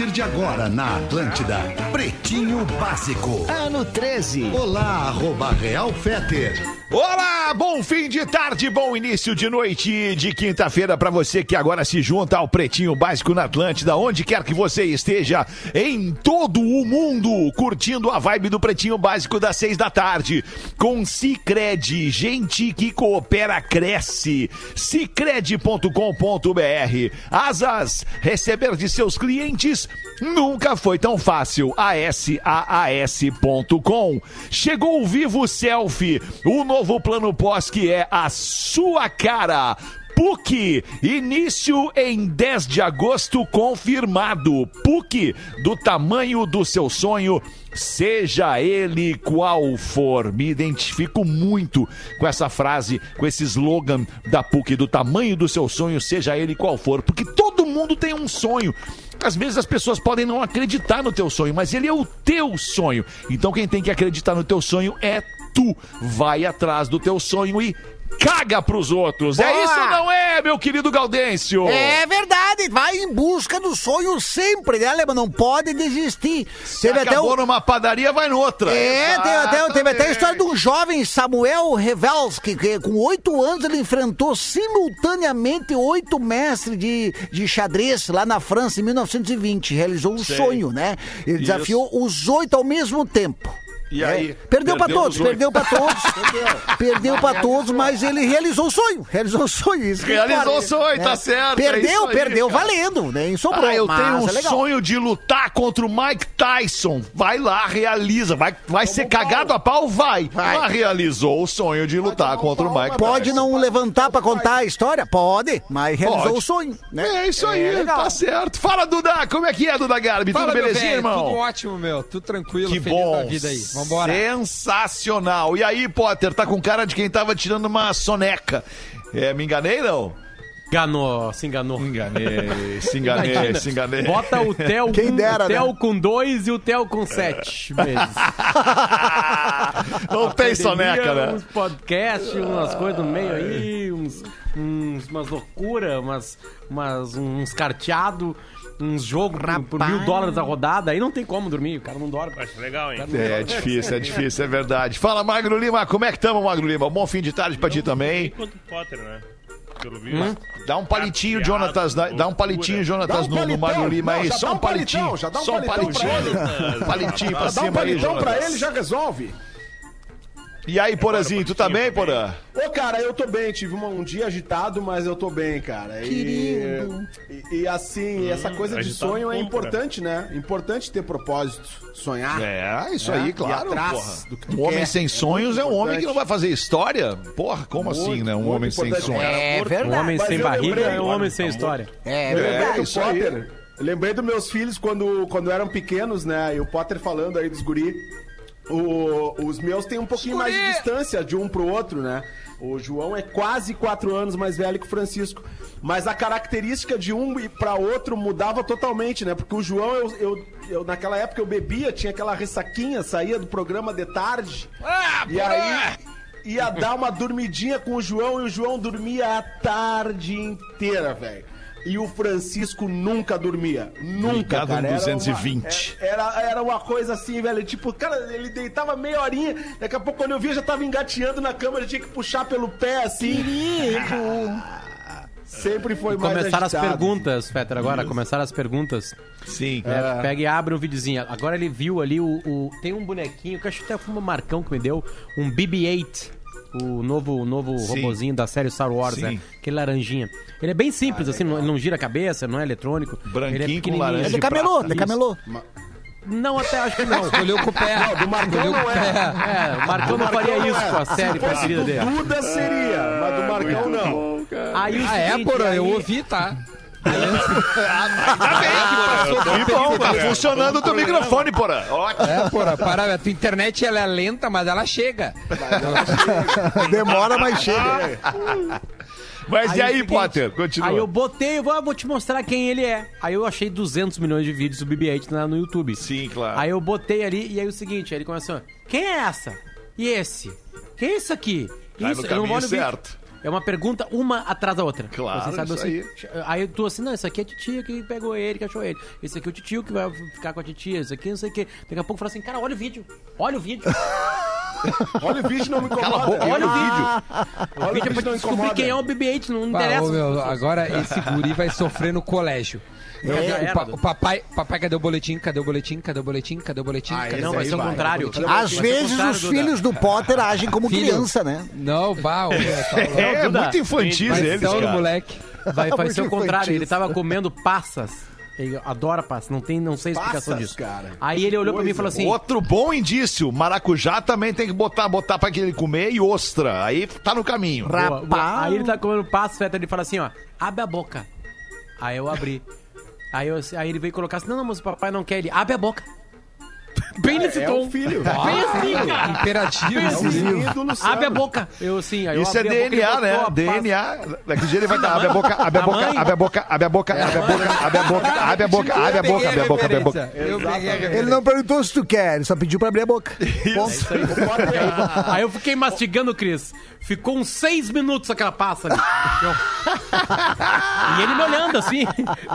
Partir de agora na Atlântida, Pretinho Básico. Ano 13. Olá, arroba Real Feter. Olá, bom fim de tarde, bom início de noite de quinta-feira para você que agora se junta ao Pretinho Básico na Atlântida, onde quer que você esteja, em todo o mundo, curtindo a vibe do Pretinho Básico das seis da tarde, com Cicred, gente que coopera cresce, cicred.com.br, asas, receber de seus clientes nunca foi tão fácil, asaas.com, chegou o Vivo Selfie, o novo plano pós que é a sua cara. PUC, início em 10 de agosto confirmado. PUC, do tamanho do seu sonho, seja ele qual for. Me identifico muito com essa frase, com esse slogan da PUC, do tamanho do seu sonho, seja ele qual for, porque todo mundo tem um sonho. Às vezes as pessoas podem não acreditar no teu sonho, mas ele é o teu sonho. Então quem tem que acreditar no teu sonho é tu. Vai atrás do teu sonho e caga pros outros. É Boa! isso ou não é, meu querido Gaudêncio? É verdade, vai em busca do sonho sempre, né? Não pode desistir. Teve até Acabou o... numa padaria, vai noutra. É, teve até, teve até a história de um jovem, Samuel Revelski, que com oito anos ele enfrentou simultaneamente oito mestres de, de xadrez lá na França em 1920. Realizou um Sei. sonho, né? Ele Isso. desafiou os oito ao mesmo tempo. E É, aí? Perdeu, pra Perdeu todos, os oito. perdeu pra todos. perdeu pra todos, mas ele realizou o sonho. Realizou o sonho. Isso Realizou o sonho, né? tá certo, é Perdeu, isso aí, perdeu, cara. valendo, né? Sobrou. Ah, eu mas tenho um é sonho de lutar contra o Mike Tyson. Vai lá, realiza. Vai, vai ser cagado a pau? Vai. Vai. Mas realizou o sonho de lutar contra o Mike Pode Tyson. não levantar pra contar a história? Pode, mas realizou Pode. o sonho. Né? É isso aí, legal. tá certo. Fala, Duda, como é que é, Duda Garbi? Fala, Tudo belezinha, irmão? Tudo ótimo, meu. Tudo tranquilo, Que feliz bom. da vida aí. Vambora. Sensacional. E aí, Potter, tá com cara de quem tava tirando uma soneca. É, me enganei, não? Enganou, se enganou. Enganei, se enganei, Imagina, se enganei. Bota o Theo, Quem com, dera, o Theo né? com dois e o Theo com sete meses. Não tem soneca, né? Uns podcasts, umas coisas no meio aí, uns, uns, umas loucuras, umas, umas, uns carteados, uns jogos por, por mil dólares a rodada. Aí não tem como dormir, o cara não dorme. Acho legal, hein? É, é difícil, é difícil, é verdade. Fala, Magro Lima, como é que estamos, Magro Lima? Bom fim de tarde pra ti também. Quanto Potter, né? Pelo visto. Dá um palitinho, Jonatas, dá, dá um palitinho, Jonatas, no, no Magro Lima aí. Só dá um um palitinho. já dá um Só um pra palitinho. Palitinho pra Dá um cima aí, palitão pra Jonatas. ele já resolve. E aí, Porazinho, tu tá bem, Porã? Ô, cara, eu tô bem. Tive uma- um dia agitado, mas eu tô bem, cara. E, e, e assim, essa coisa de sonho é importante, né? Importante ter propósito, sonhar. É, isso É, aí, ir claro, atrás porra. do que tu Um homem quer. sem É sonhos é um muito homem que não vai fazer história? Porra, como Muito, assim, né? Um homem sem sonhos. É Um verdade. homem Mas sem barriga lembrei, é um homem sem história. É Eu lembrei verdade. do isso aí. Lembrei dos meus filhos quando, quando eram pequenos, né? E o Potter falando aí dos guri. O- os meus têm um pouquinho mais de distância de um pro outro, né? O João é quase quatro anos mais velho que o Francisco. Mas a característica de um pra outro mudava totalmente, né? Porque o João, eu, eu, eu- naquela época eu bebia, tinha aquela ressaquinha, saía do programa de tarde. e aí ia dar uma dormidinha com o João e o João dormia a tarde inteira, velho. E o Francisco nunca dormia. Nunca, Ligado cara. Era 220. Uma, era, era uma coisa assim, velho. Tipo, cara, ele deitava meia horinha. Daqui a pouco, quando eu via, já tava engateando na cama. Eu tinha que puxar pelo pé, assim. Sempre foi mais Começaram as agitado. perguntas, Fetter, agora. Começaram as perguntas. Sim. É, Pega e abre um videozinho. Agora ele viu ali o, o- Tem um bonequinho que acho que até foi um Marcão que me deu. Um BB-8. O novo, o novo Sim. robozinho da série Star Wars, Sim. né? Aquele laranjinha. Ele é bem simples, assim, não, ele não gira a cabeça, não é eletrônico. Branquinho ele é com laranja É de camelô, de camelô. Não, até acho que não. Escolheu com o pé. Não, do Marcão com não é. É, o Marcão não faria isso com a série preferida do dele. Duda seria, mas do Marcão não. Aí Ah, é, porra, aí- eu ouvi, tá? Que bom, tá funcionando o teu microfone, Porã. Ótimo. É, porra, para, a tua internet ela é lenta, mas ela chega. Demora, mas chega. Mas e é aí, seguinte, Potter? Continua. Aí eu botei, eu vou, vou te mostrar quem ele é. Aí eu achei 200 milhões de vídeos do BB-8 na- no YouTube. Sim, claro. Aí eu botei ali, e aí o seguinte, aí ele começou, quem é essa? E esse? Quem é isso aqui? Vai isso, no eu não vou caminho no vídeo. É uma pergunta, uma atrás da outra. Claro, isso assim. Aí tu assim, não, isso aqui é a titia que pegou ele, que achou ele. Esse aqui é o titio que vai ficar com a titia. Isso aqui não sei o quê. Daqui a pouco fala assim, cara, olha o vídeo. Olha o vídeo. Olha o vídeo, não me incomoda. Cala a boca, Olha o vídeo. Olha O vídeo é pra não descobrir incomoda. quem é o BB-8, não Bah, interessa. ô, meu, agora esse guri vai sofrer no colégio. Já o, era, pa- o papai, papai, cadê o boletim? Cadê o boletim? Cadê o boletim? Cadê o boletim? Ah, Cadê Não, vai ser o contrário. Às vezes contrário, os Duda. filhos do Potter agem como Filho. criança, né? Não, meu, tá. É, Duda, muito infantis Vai eles, ser o cara. moleque. Vai, vai ser o contrário. infantil. Ele tava comendo passas. Ele adora passas. Não tem, não sei a explicação Passas, disso. cara. Aí ele olhou pra mim e falou assim: Outro bom indício, maracujá também tem que botar, botar pra ele comer e ostra. Aí tá no caminho. Rapaz. Aí ele tá comendo passo, Feta, ele fala assim, ó, abre a boca. Aí eu abri. Aí, eu, aí ele veio colocar assim, não, não, mas o papai não quer. Ele, abre a boca. Bem nesse É tom. o filho. Bem assim, cara. Imperativo. Bem É o assim. ídolo Luciano. Abre a boca. Eu assim, aí eu Isso é abri a boca, ele DNA, botou né? DNA. Daqui a dia ele vai dar. Abre a boca, abre a boca, abre a boca, abre a boca, abre a boca, abre a boca, abre a boca, abre a boca, abre a boca, abre a boca. Eu. Ele não perguntou se tu quer, ele só pediu pra abrir a boca. Aí eu fiquei mastigando, Cris. Ficou uns seis minutos aquela passa ali. E ele me olhando assim,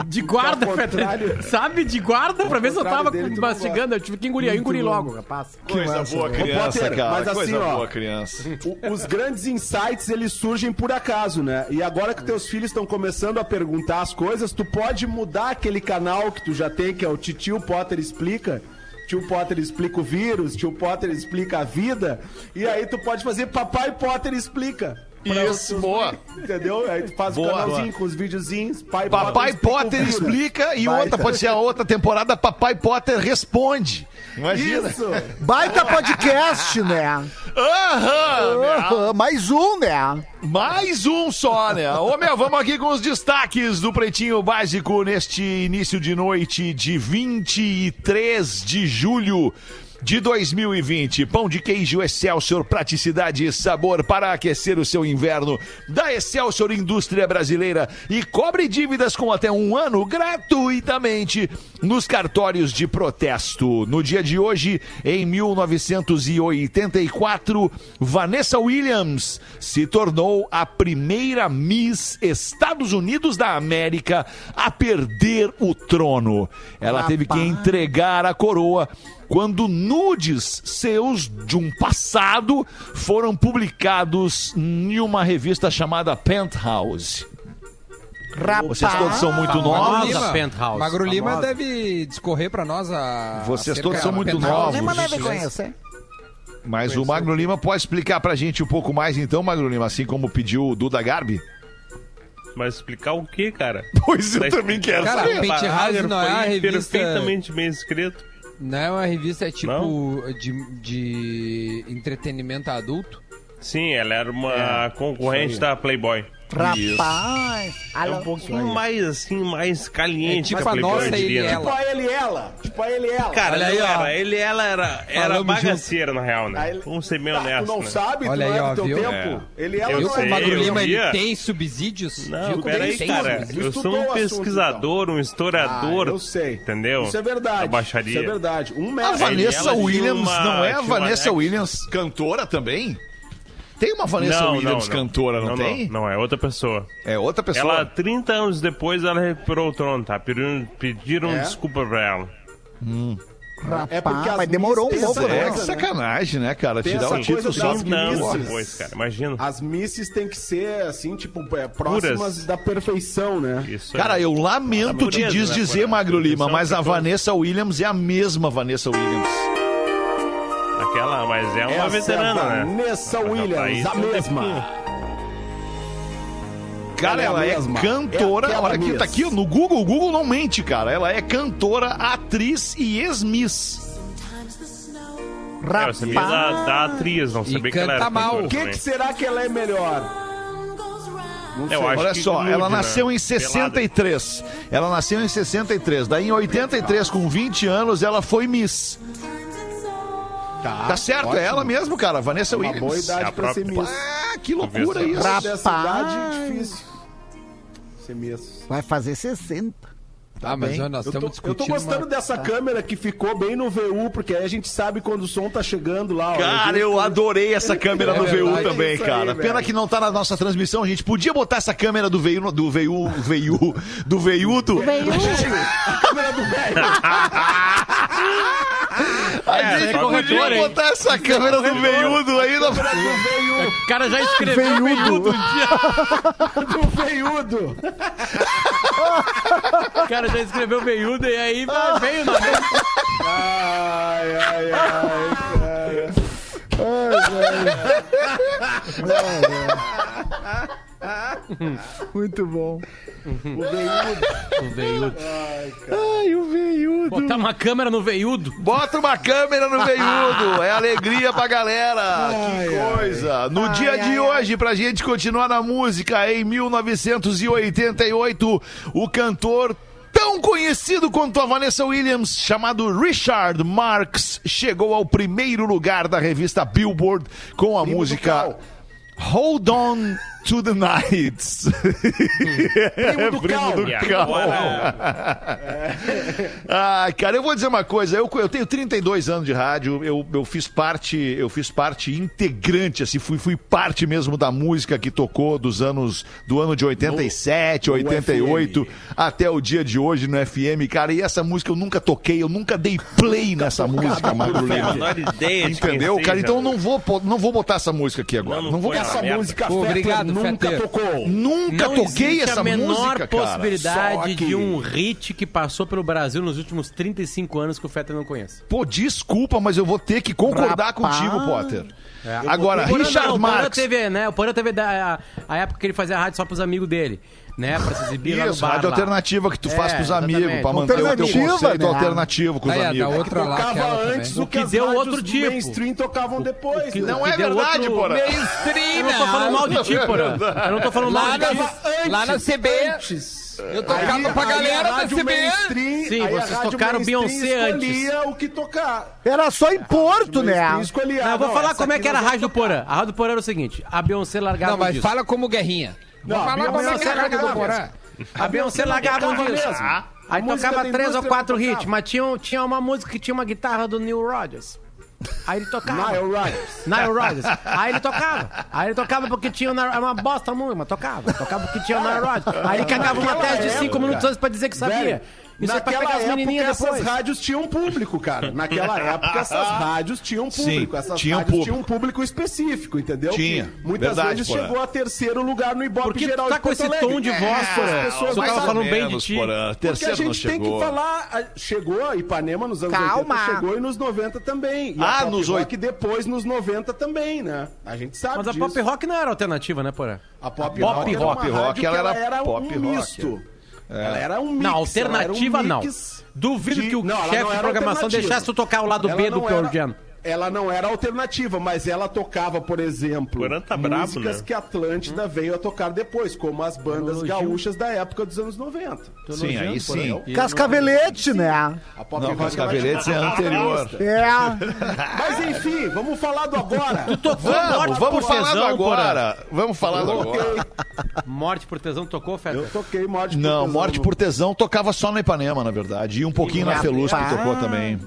de guarda, sabe? De guarda, pra ver se eu tava mastigando. Eu tive que engolir, eu engoli logo a passa. Coisa boa, Ô, criança, Potter, cara. mas assim, Coisa ó, boa, criança. O- os grandes insights eles surgem por acaso, né? E agora que teus filhos estão começando a perguntar as coisas, tu pode mudar aquele canal que tu já tem, que é o Titio Potter Explica. Tio Potter explica o vírus, tio Potter explica a vida, e aí tu pode fazer Papai Potter explica. Isso, os- boa. Entendeu? Aí tu faz Boa, o canalzinho boa. com os videozinhos, pai Papai Potter vírus. explica e outra, pode ser a outra temporada, Papai Potter responde. Imagina. Isso! Baita podcast, né? Aham, né? Aham, Mais um, né? Mais um só, né? Ô, meu, vamos aqui com os destaques do Pretinho Básico neste início de noite de 23 de julho de 2020. Pão de queijo Excelsior, praticidade e sabor para aquecer o seu inverno. Da Excelsior Indústria Brasileira e cobre dívidas com até um ano gratuitamente nos cartórios de protesto. No dia de hoje, em 1984, Vanessa Williams se tornou a primeira Miss Estados Unidos da América a perder o trono. Ela teve que entregar a coroa quando nudes seus de um passado foram publicados em uma revista chamada Penthouse. Vocês todos são muito novos. Lima. Penthouse. Magro Lima Famosa. deve discorrer pra nós a. Vocês todos são muito Penthouse. novos. Nem mandei Gentileza. conhecer. Mas o Magno Lima pode explicar pra gente um pouco mais, então, Magno Lima, assim como pediu o Duda Garbi? Mas explicar o que, cara? Pois eu Mas- também quero Cara, saber. Penthouse não é a revista- perfeitamente bem escrito. Não é uma revista é tipo Não? de, de entretenimento adulto? Sim, ela era uma concorrente da Playboy. Rapaz. É um pouquinho mais, assim, mais caliente É tipo a nossa, ele né? ela. Tipo a ele e ela. Tipo a ele e ela. Cara, Olha aí, ó. era. Ele ela era, era bagaceira, na real, né? Aí- Vamos ser bem Tá, honestos, tu não né? sabe, Olha tu aí, não é ó, do teu viu? tempo. Ele e ela Eu não como sei, o Magro eu Lima ele tem subsídios? Não, ele peraí, tem cara. subsídios? Eu sou um pesquisador, um historiador. Ah, eu sei. Entendeu? Isso é verdade. Da baixaria. Isso é verdade. Um A metro. Vanessa Williams não é a Vanessa Williams cantora também? Tem uma Vanessa Williams cantora, não, tem? Não, é outra pessoa. É outra pessoa. Ela, 30 anos depois, ela recuperou o trono, tá? Pediram, pediram É? desculpa pra ela. É porque as mas demorou um pouco, têm É essa que né? sacanagem, né, cara? Tem Tirar o título só das 30 anos misses. depois, cara. Imagina. As misses têm que ser, assim, tipo, é, próximas Puras. da perfeição, né? Isso Cara, é. eu lamento te pureza, né, desdizer, por- Magro Lima, perfeição mas a. Vanessa Williams é a mesma Vanessa Williams. Aquela, mas é uma Essa veterana, é a né? Vanessa Ela tá Williams, aí a um mesma. Cara, Ela ela é a é mesma. cantora. É Olha aqui, tá aqui no Google. O Google não mente, cara. Ela é cantora, atriz e ex-miss. É, eu sabia da, da atriz, não E sabia que ela era mal. O que, que será que ela é melhor? Olha que só, nude, ela né? nasceu em Pelada. 63. Ela nasceu em 63. Daí em 83, com 20 anos, ela foi Miss. Tá, certo, é ótimo. ela mesmo, cara. Vanessa Uma Williams. boa idade É a pra ser miss. Ah, que loucura isso. Dessa idade, difícil. semestres. Vai fazer 60. Ah, mas bem. ó, nós Eu tô, estamos eu tô discutindo. gostando uma- dessa câmera que ficou bem no VU, porque aí a gente sabe quando o som tá chegando lá. ó. Cara, eu adorei essa câmera É do VU também, aí, cara. Pena velho. que não tá na nossa transmissão. A gente podia botar essa câmera do VU, do VU, VU, do veiudo. câmera do velho. A É, gente podia hein? botar essa câmera do veiudo aí na O cara já escreveu veiudo um dia. do veiudo. O cara já escreveu veiudo e aí vai, veio na Ai, ai, ai, cara. Muito bom. O veiudo. Ai, o veiudo. Botar uma câmera no veiudo. Bota uma câmera no veiudo. É alegria pra galera. que coisa. No dia de hoje, pra gente continuar na música, em 1988, o cantor tão conhecido quanto a Vanessa Williams, chamado Richard Marx, chegou ao primeiro lugar da revista Billboard com a música. Hold On to the Nights. Primo do Cal. Cal. Ah, cara, eu vou dizer uma coisa. Eu, eu tenho 32 anos de rádio. Eu, eu fiz parte, eu fiz parte integrante, assim, fui, fui parte mesmo da música que tocou dos anos do ano de 87, 88 até o dia de hoje no FM, cara. E essa música eu nunca toquei, eu nunca dei play nessa música, Magro Lima. Entendeu, cara? Então eu não vou, não vou botar essa música aqui agora. Não, Não, não vou essa merda. música Pô, obrigado, nunca Fetter. tocou. Nunca Não toquei existe essa a menor música, possibilidade de um hit que passou pelo Brasil nos últimos 35 anos que o Fetter não conhece. Pô, desculpa, mas eu vou ter que concordar Rapaz. contigo, Potter. Agora, O Porã Richard não, o Porã Marx. teve, né? O Porã teve da, a, a época que ele fazia rádio só pros amigos dele, né? Pra se exibir lá no Isso, bar. rádio lá. alternativa que tu faz É, pros amigos, exatamente. pra manter o teu conceito né? alternativo com os é, da amigos. outra lá, Tocava antes O que que as deu outro tipo. mainstream tocavam depois. que- né? Não que é deu verdade, outro- Porã. Eu não tô falando mal de ti, Porã. Eu não tô falando mal Lá de ti. na, lá na CB, eu tocava pra Aí a galera da rádio CB. mainstream- Sim, aí vocês tocaram mainstream Beyoncé escolhia o que tocar. Era só em Porto, né? Mainstream escolhia. Não, eu vou Não, falar como é que era a rádio do Porã. A rádio do Porã era o seguinte: a Beyoncé largava Não, mas fala como guerrinha. Não, a falar como é Beyoncé que era do Porã. A Beyoncé largava um tocava disco. mesmo. Aí tocava três ou quatro hits, mas tinha, tinha uma música que tinha uma guitarra do Neil Rogers. Aí ele tocava. Nile Rodgers. Nile Rodgers. Aí ele tocava. Aí ele tocava porque tinha era uma bosta muito, mas tocava. Tocava porque tinha o Nile Rodgers. Aí ele cagava uma tese de cinco época, minutos antes pra dizer que sabia. Isso é naquela as época essas depois. rádios tinham público, cara. Naquela época essas rádios tinham público. Sim, essas tinham rádios público. tinham um público específico, entendeu? Tinha, Que muitas verdade, vezes Porã. chegou a terceiro lugar no Ibope Por que geral tá de com Porto esse Alegre. tom de voz, Porã? as pessoas Tu tava falando bem de ti. Porã. Porque a Terceiro gente tem chegou. que falar. a- Chegou, Ipanema nos anos Calma. 80 chegou e nos 90 também. E Ah, a nos Rock oit- depois nos 90 também, né? A gente sabe Mas a disso. pop rock não era alternativa, né, Porã? A pop, Pop rock, era rock, uma rock, rádio ela que era pop um rock. misto. Ela era um mix. Não, ela alternativa um não. Duvido de- que o Não, chefe de programação deixasse tu tocar o lado Ela B do Pearl era- Jam. Ela não era alternativa, mas ela tocava, por exemplo, tá músicas né? que a Atlântida veio a tocar depois, como as bandas elogio. gaúchas da época dos anos 90. Sim, aí sim. Cascavelete, né? A pop Não, é tinha uma anterior. É. Mas enfim, vamos falar do agora. Vamos, Morte vamos falar do agora. Vamos falar do agora. Morte por tesão tocou, Fetter? Eu toquei Morte por Não, Tesão Morte no- por Tesão tocava só na Ipanema, na verdade. E um pouquinho na Felusp tocou também.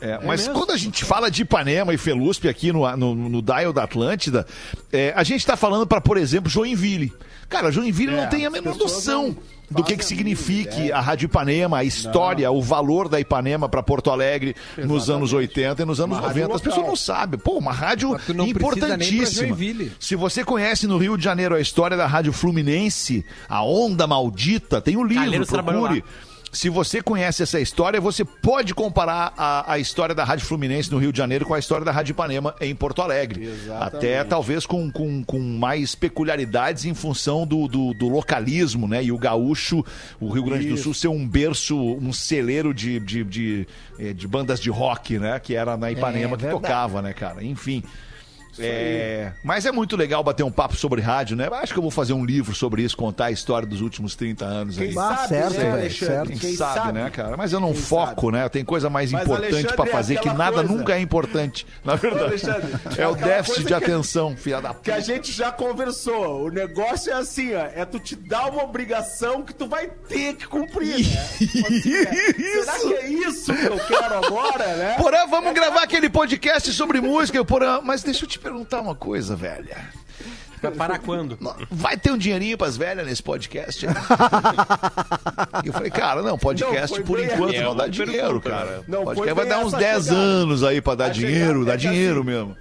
É, mas mesmo? quando a gente fala de Ipanema e Felusp aqui no, no, no Dial da Atlântida, é, a gente tá falando para, por exemplo, Joinville. Cara, Joinville não tem a menor noção não do que, que signifique a Rádio Ipanema, a história, o valor da Ipanema para Porto Alegre nos anos 80 e nos anos Uma rádio 90. As pessoas não sabem. Pô, uma rádio não importantíssima. Joinville. Se você conhece no Rio de Janeiro a história da Rádio Fluminense, a Onda Maldita, tem o livro, Calheiros trabalhou procure. Se você conhece essa história, você pode comparar a, a história da Rádio Fluminense no Rio de Janeiro com a história da Rádio Ipanema em Porto Alegre. Até talvez com, com, com mais peculiaridades em função do, do, do localismo, né? E o gaúcho, o Rio Grande do Sul, ser um berço, um celeiro de, de, de, eh, de bandas de rock, né? Que era na Ipanema É, que verdade. tocava, né, cara? Enfim. É, mas é muito legal bater um papo sobre rádio, né? Acho que eu vou fazer um livro sobre isso, contar a história dos últimos 30 anos aí. Quem Ah, sabe, certo, né, Alexandre? certo. Quem, Quem sabe, sabe? né, cara? Mas eu não Quem foco, sabe? né? Tem coisa mais Mas, importante pra é fazer que aquela nada coisa. nunca é importante. Na verdade, é o déficit de que- atenção, filha da Que a puta. gente já conversou. O negócio é assim, ó. É tu te dar uma obrigação que tu vai ter que cumprir, né? Assim, é, Será que é isso que eu quero agora, né? Porã, vamos gravar aquele podcast sobre música, Porã. Mas deixa eu te perguntar uma coisa, velha. Vai parar quando? Vai ter um dinheirinho pras velhas nesse podcast? E eu falei, cara, não, podcast Não, por enquanto essa. não dá É dinheiro, cara. Não, podcast vai dar uns essa 10 chegada. anos aí pra dar dinheiro, dá é que dinheiro assim, mesmo.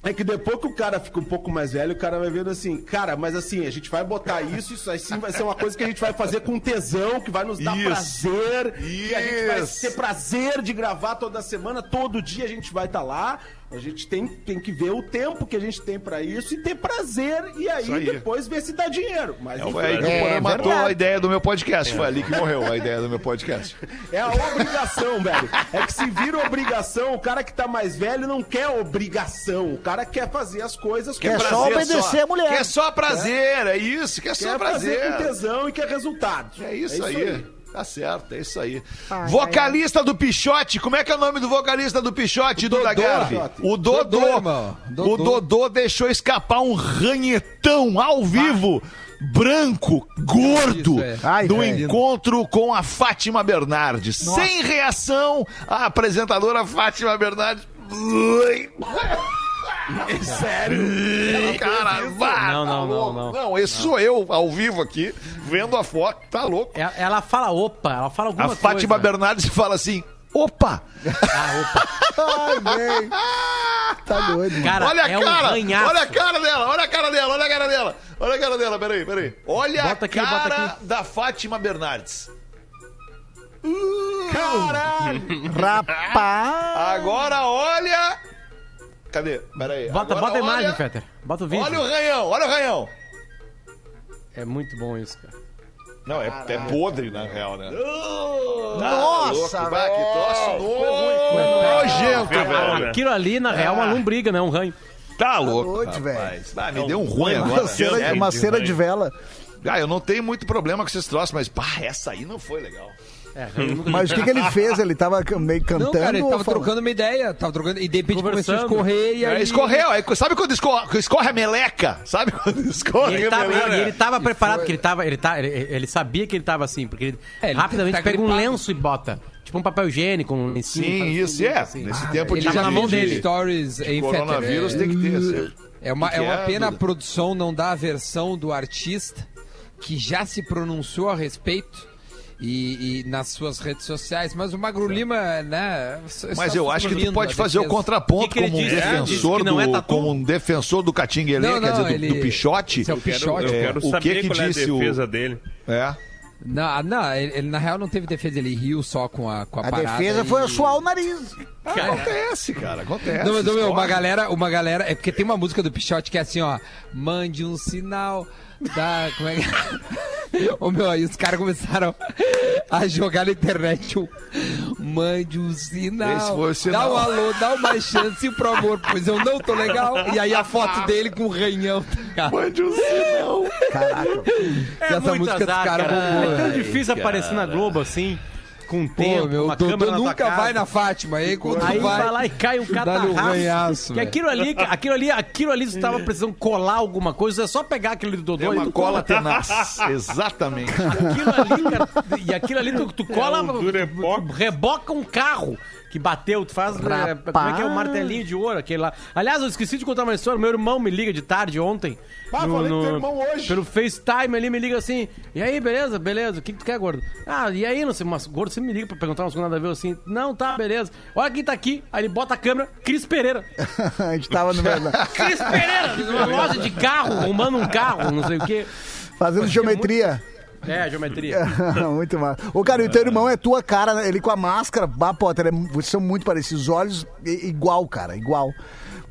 É que depois que o cara fica um pouco mais velho, o cara vai vendo assim, cara, mas assim, a gente vai botar isso, isso aí sim vai ser uma coisa que a gente vai fazer com tesão, que vai nos dar Isso. prazer, que a gente vai Isso. ter prazer de gravar toda semana, todo dia a gente vai estar lá. A gente tem, tem que ver o tempo que a gente tem pra isso e ter prazer, e aí, Isso aí. depois ver se dá dinheiro. Mas Foi aí que enfim, o Porã É matou a ideia do meu podcast. Foi ali que morreu a ideia do meu podcast. É a obrigação, velho. É que se vira obrigação, o cara que tá mais velho não quer obrigação. O cara quer fazer as coisas Quer com só obedecer a mulher. Quer só prazer, é isso, quer só Quer fazer prazer. com tesão e quer resultados. É isso, aí. Tá certo, é isso aí. Ai, vocalista do Pichote, como é que é o nome do vocalista do Pichote, Duda Dodô. Garbi? O Dodô. Dodô. Dodô. O Dodô deixou escapar um ranhetão ao vivo. Branco, gordo, Isso, é. Ai, do velho. encontro com a Fátima Bernardes. Sem reação, a apresentadora Fátima Bernardes. Ui. Sério? Cara, vá, Não, tá não, não, não. Não, esse sou eu ao vivo aqui, vendo a foto, tá louco. Ela, ela fala opa, ela fala alguma A coisa. Fátima Bernardes fala assim: opa! Ai, velho. Tá doido. Cara, olha a é um cara! ranhaço. olha a cara dela, olha a cara dela, olha a cara dela! Olha a cara dela, peraí, peraí. Olha Bota a cara aqui. da Fátima Bernardes. Caralho! Rapaz. Agora olha. Cadê? Peraí. Bota, Agora bota a imagem, olha- Fetter. Bota o vídeo. Olha o ranhão, olha o ranhão. É muito bom isso, cara. Não, é, é podre, na real, né? Nossa, louco, bah, que troço nojento, Ferrou, velho. Aquilo ali, na real, é uma lombriga, né? Um ranho. Tá louco. doido, velho. Ah, me deu um ruim agora. Uma cera, uma de cera ruim. de vela. Ah, eu não tenho muito problema com esses troços, mas pá, essa aí não foi legal. É, Mas o que, que ele fez? Ele tava meio cantando? Não, cara, ele tava falando? trocando uma ideia, tava trocando, e de repente começou a escorrer e aí... É, escorreu, aí, sabe quando escorre, escorre a meleca? Sabe quando E escorre ele a tava, meleca? e ele tava preparado, porque ele tava. Ele, tá, ele, ele sabia que ele tava assim, porque ele, É, ele rapidamente tá pega um lenço e bota. Tipo um papel higiênico, um lencinho. Sim, faz isso, é. assim. Nesse tempo Ele de, na mão de- dele. de stories em coronavírus tem que ter. assim. É uma, é uma pena a produção não dar a versão do artista que já se pronunciou a respeito e, e nas suas redes sociais, mas o Magro Lima, né? Mas eu acho que tu pode a fazer o defesa. contraponto Que que como um disse? defensor Disse não é do tatu? como um defensor do Catinguelê, Não, quer não, dizer, do, ele- do Pichote. É o Eu quero, Pichote. eu É, quero o que que qual é a disse o- defesa dele. É. Não, não ele, ele, na real não teve defesa, ele riu só com a, com a, A parada. defesa e- foi suar o nariz. Acontece, cara, acontece. Não, mas ô, meu, uma galera, uma galera. É porque tem uma música do Pichote que é assim, ó. Mande um sinal. Da. Como é que. Ô meu, aí os caras começaram a jogar na internet o. Mande um sinal. Esse foi o sinal. Dá um alô, dá uma chance pro amor, pois eu não tô legal. E aí a foto dele com o ranhão. tá? Mande um sinal. Caraca. É essa muito música dos azar, caras cara. É tão difícil aparecer na Globo assim, com Pô, tempo, meu, uma Dodô câmera na nunca casa. vai na Fátima. Aí quando Aí vai. vai lá e cai um um catarraço. que aquilo ali, aquilo ali, aquilo ali, você tava precisando colar alguma coisa, é só pegar aquele do Dodô É e uma tu cola cola. tenaz. Exatamente. Aquilo ali, cara, e aquilo ali tu, tu cola, um durepox. reboca um carro que bateu, tu faz, é, como é que é o martelinho de ouro, aquele lá. Aliás, eu esqueci de contar uma história, meu irmão me liga de tarde ontem. Ah, falei com teu irmão hoje. Pelo FaceTime ali, me liga assim, e aí, beleza, beleza, o que, que tu quer, gordo? Ah, e aí, não sei, mas gordo, você me liga pra perguntar umas coisas nada a ver, assim, não, tá, beleza. Olha quem tá aqui, aí ele bota a câmera, Cris Pereira. A gente tava no verdade. Cris Pereira, numa loja de carro, arrumando um carro, não sei o quê. Fazendo geometria. É, geometria. muito massa. Ô, cara, e o teu irmão é tua cara, né? ele com a máscara, bah, Potter, é, vocês são muito parecidos. Os olhos, igual, cara, igual.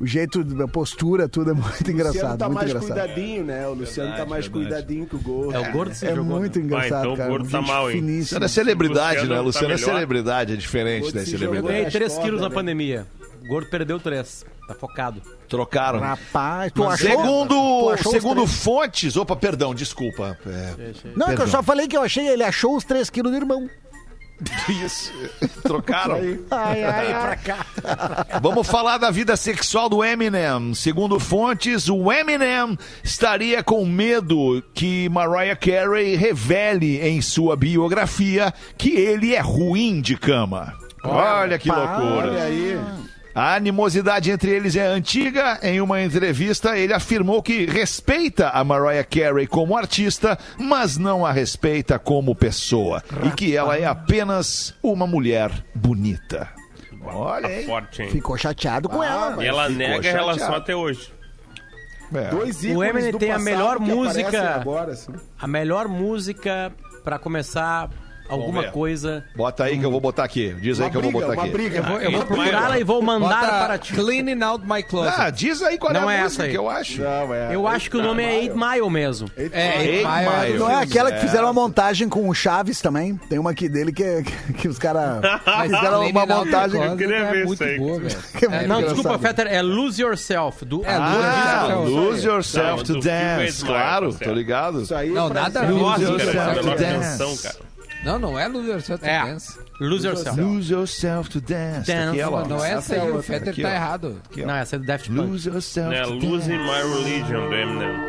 O jeito, a postura, tudo é muito O Luciano engraçado, tá muito mais engraçado. cuidadinho, né? O Luciano tá mais verdade. cuidadinho que o Gol. É o gordo se É jogou. muito engraçado, então o cara. gordo tá mal, hein? finíssimo. Luciano é celebridade, Luciano né? tá Luciano é celebridade, é diferente da celebridade. ganhei Nas 3 costas, quilos na né? pandemia. O gordo perdeu 3. Tá focado. Trocaram. Rapaz, tu achou? Segundo, Tu achou segundo fontes. Opa, perdão, desculpa. É, Não, que eu Perdão. só falei que eu achei, ele achou os 3 quilos do irmão. isso. Trocaram. Ai, ai, ai. Vamos falar da vida sexual do Eminem. Segundo fontes, o Eminem estaria com medo que Mariah Carey revele em sua biografia que ele é ruim de cama. Olha que loucura. Olha aí. A animosidade entre eles é antiga. Em uma entrevista, ele afirmou que respeita a Mariah Carey como artista, mas não a respeita como pessoa. E que ela é apenas uma mulher bonita. Olha aí. forte, hein? Ficou chateado com ela. E ela ficou nega a relação até hoje. É. Dois ícones O Eminem do tem a passado melhor que aparecem música. Agora, assim. A melhor música pra começar alguma coisa. Bota aí que eu vou botar aqui. Diz aí Uma que eu vou briga, botar uma aqui. briga. Eu vou, eu vou Procurá-la e vou mandar Bota para ti. Cleaning Out My Closet. Ah, diz aí qual Não é é a essa música aí. que eu acho. Não, é. Eu acho que o nome é 8 Mile mesmo. é, Eight Eight Mile. Não é aquela que É. fizeram uma montagem com o Chaves também? Tem uma aqui dele que, é- que, que os caras fizeram Cleaning uma montagem. Closet queria é ver isso aí. Que é É, Não, engraçado. desculpa, Fetter, é Lose Yourself. Do, É, do- Lose Ah, Yourself. Lose Yourself Não, to do Dance. Eight Claro, tá tô ligado. Isso aí Não, nada a ver. Lose Yourself to Dance. cara. Não, não é Lose Yourself to É. Dance. Lose Yourself. Lose Yourself to Dance. Dance. Aqui, ela, ó. Não é essa é aí, o. Fetter tá ó. errado. Aqui. Não, essa é do Daft Punk. Lose Yourself É to Losing Dance. My Religion do Eminem.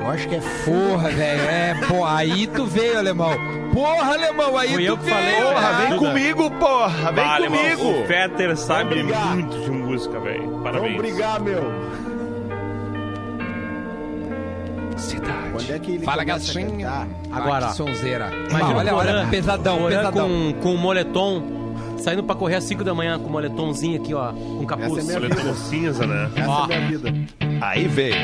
Eu acho que é Porra, velho. É, pô, aí tu veio, alemão. Porra, alemão, aí Fui tu eu que veio. falei, Porra, vem comigo, porra. Vem comigo. O Fetter sabe muito de música, velho. Vamos Parabéns. brigar, meu. Cidade. Quando é que ele Fala, começa a gatinho. cantar? Agora, Ah, que sonzeira. Imagina olha, o olha, pesadão, Porã pesadão. Com, com um moletom, saindo pra correr às 5 da manhã com um moletomzinho aqui, ó, com capuz. Essa é minha Boletom cinza, né? Essa Ó. é minha vida. Aí veio.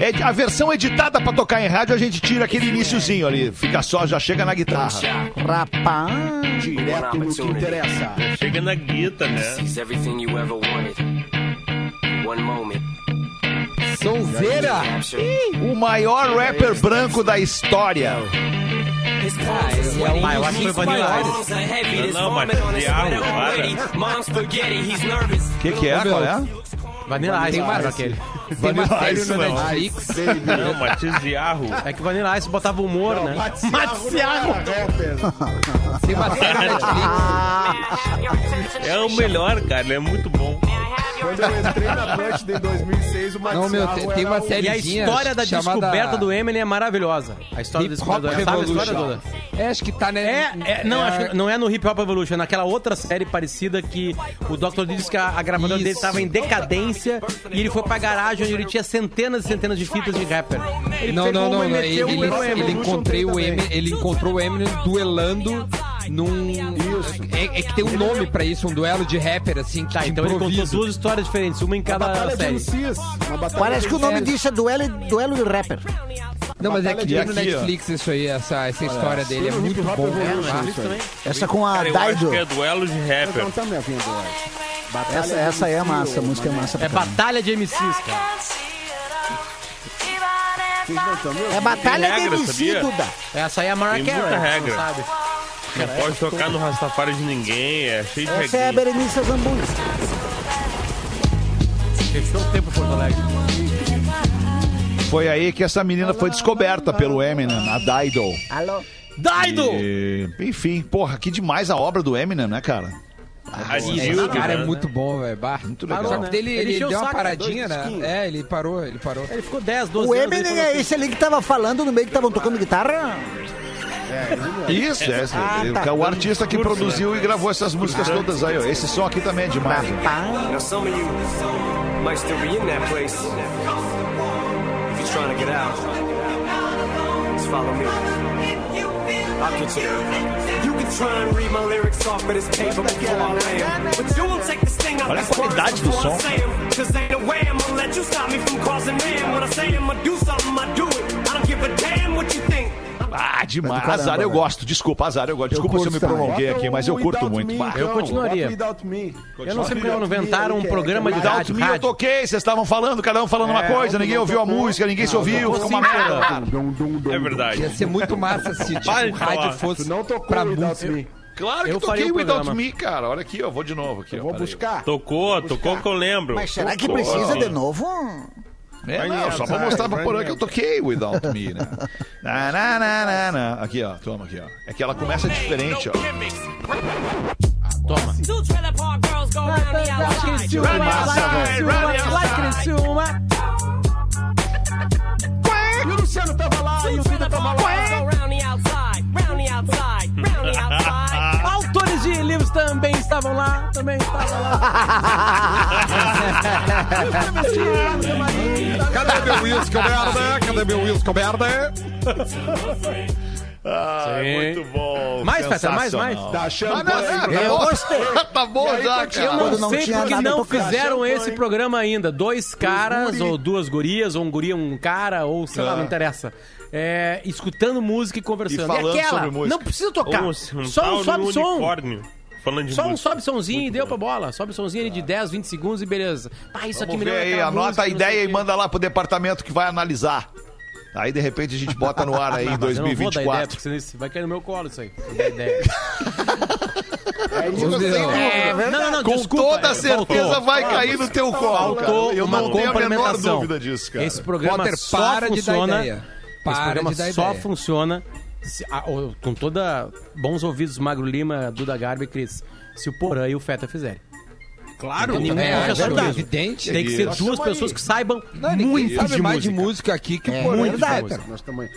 É, a versão editada pra tocar em rádio, a gente tira aquele iniciozinho ali. Fica só, já chega na guitarra. rapaz. Direto no que interessa. Chega na guita, né? Sees everything you ever wanted. One moment. Sonzeira. O maior rapper branco da história. Ah, eu acho que foi Vanilla Não, mas. O que, que é? meu, Qual é? Vanilla Ice, Tem mais- aquele. Tem uma série Ice no não. Netflix. Não, Matias de Arro. É que Vanilla Ice botava humor, né? Maciarro. Tem uma série no Netflix. É o melhor, cara. Ele é muito bom. Quando eu entrei na Atlântida em 2006, o Maciarro Não, meu, tem, tem era uma o- E a história da chamada descoberta do Eminem é maravilhosa. A história da Hip descoberta Hop do Eminem. Sabe a história toda? É, acho que tá, né? É, é, não, acho que não é no Hip Hop Evolution, é naquela outra série parecida que o Dr. disse que a, a gravadora dele Isso. estava em decadência e ele foi pra garagem onde ele tinha centenas e centenas de fitas de rapper. Ele Não, não, não, uma não. Ele, uma ele, Eminem. encontrei o Eminem, ele encontrou o Eminem duelando num. Isso. É, é que tem um nome pra isso, um duelo de rapper, assim, que Tá, então ele contou improviso. duas histórias diferentes, uma em cada Batalha de série. MCs. Uma batalha Parece de que o nome É. disso é duelo, duelo de rapper. Não, mas é que tem no aqui, ó. Netflix isso aí, essa, essa história dele. É muito bom. Ah, Essa com a Cara, eu acho Daido. que é duelo de rapper. Não tá me ouvindo hoje. Batalha Essa, de essa é MC, massa, a música é massa. É batalha de MCs, cara. Ouvindo? É batalha Tem de regra, MC, sabia? Duda. Essa aí é a Mariah Tem muita Carey, você regra. não sabe? Não pode tocar no Rastafari de ninguém. É cheio de Essa é a. Berenice Zambuli. Fechou o tempo em Porto Alegre. Foi aí que essa menina foi descoberta pelo Eminem, a Dido. Alô? Daido! E, enfim, porra, que demais a obra do Eminem, né, cara? A Esse Gilda, cara é né? muito bom, velho. Muito Parou, legal. Só né? Ele ele, encheu deu o uma paradinha, né? É, ele parou, ele parou. Ele ficou 10, 12 O anos. Eminem depois é esse ali que tava falando no meio que estavam tocando guitarra? Isso, é, é, tá. o artista que produziu e gravou essas músicas todas aí, ó. Esse som aqui também é demais. Now some of you might still be in that place. If you're trying to get out, just follow me. I'll get you Olha a these words qualidade do before I som. say 'em. Cause Ah, demais. caramba, azar eu velho. gosto. Desculpa, azar eu gosto. Desculpa se eu me prolonguei aqui, mas eu curto muito. Me, então. continuaria. Eu não sei porque não Without Me, inventaram um programa de Without rádio. Me eu toquei, vocês estavam falando, cada um falando uma É, coisa, outro ninguém não ouviu a música, ninguém se ouviu, ficou uma merda. É verdade. Ia ser muito massa se tipo, o rádio fosse não tocou pra Without música. Me. Claro que Eu eu toquei o Without. Me, cara. Olha aqui, ó. Vou de novo aqui, ó. Vou buscar. Tocou, tocou que eu lembro. Mas será que Tocou. precisa de novo? É, não, só pra mostrar pra Porã que eu toquei Without Me, né? Na, na, na, na, na. Aqui, ó. Toma aqui, ó. É que ela começa diferente, ó. Toma. Outside. E o Luciano tava lá, e o trailer tava lá. Também estavam lá, também estavam lá. Cadê meu uísque, merda? Cadê meu uísque, merda? Ah, Sim. muito bom. Mais, Feta, mais, mais. Tá achando que- não, tá Eu gostei. Tá bom E aí, já, cara. Eu não, não sei porque não fizeram esse programa ainda. Dois caras, ou duas gurias, ou um guri, um cara, ou sei lá, Ah. não interessa. É, escutando música e conversando. E falando aquela, sobre música. não precisa tocar. Um, um só um sobe som. unicórnio. Falando de Só um música. sobe somzinho e deu pra bola. Sobe somzinho ali de 10, 20 segundos e beleza. Pá, isso aqui Vamos me ver aí, anota música, a ideia e manda lá pro departamento que vai analisar. Aí, de repente, a gente bota no ar aí em Mas eu não vou dar ideia, 2024. porque vai cair no meu colo isso aí. Ideia. É Ô, meu. É, não, não, Com desculpa, toda é, certeza faltou. vai cair no teu colo, cara. Eu não tenho a menor dúvida disso, cara. Esse programa Potter, só para de dar funciona. ideia. Esse Para programa de dar só ideia. funciona se- ah, oh, com toda bons ouvidos, Magro Lima, Duda Garbi e Cris. Se o Porã e o Feta fizerem. Claro, Nenhum é, já é sabe verdade. disso. evidente. Tem que ser Nós duas pessoas aí. que saibam Não, muito sabe de mais música. de música aqui que É, o Porã. verdade.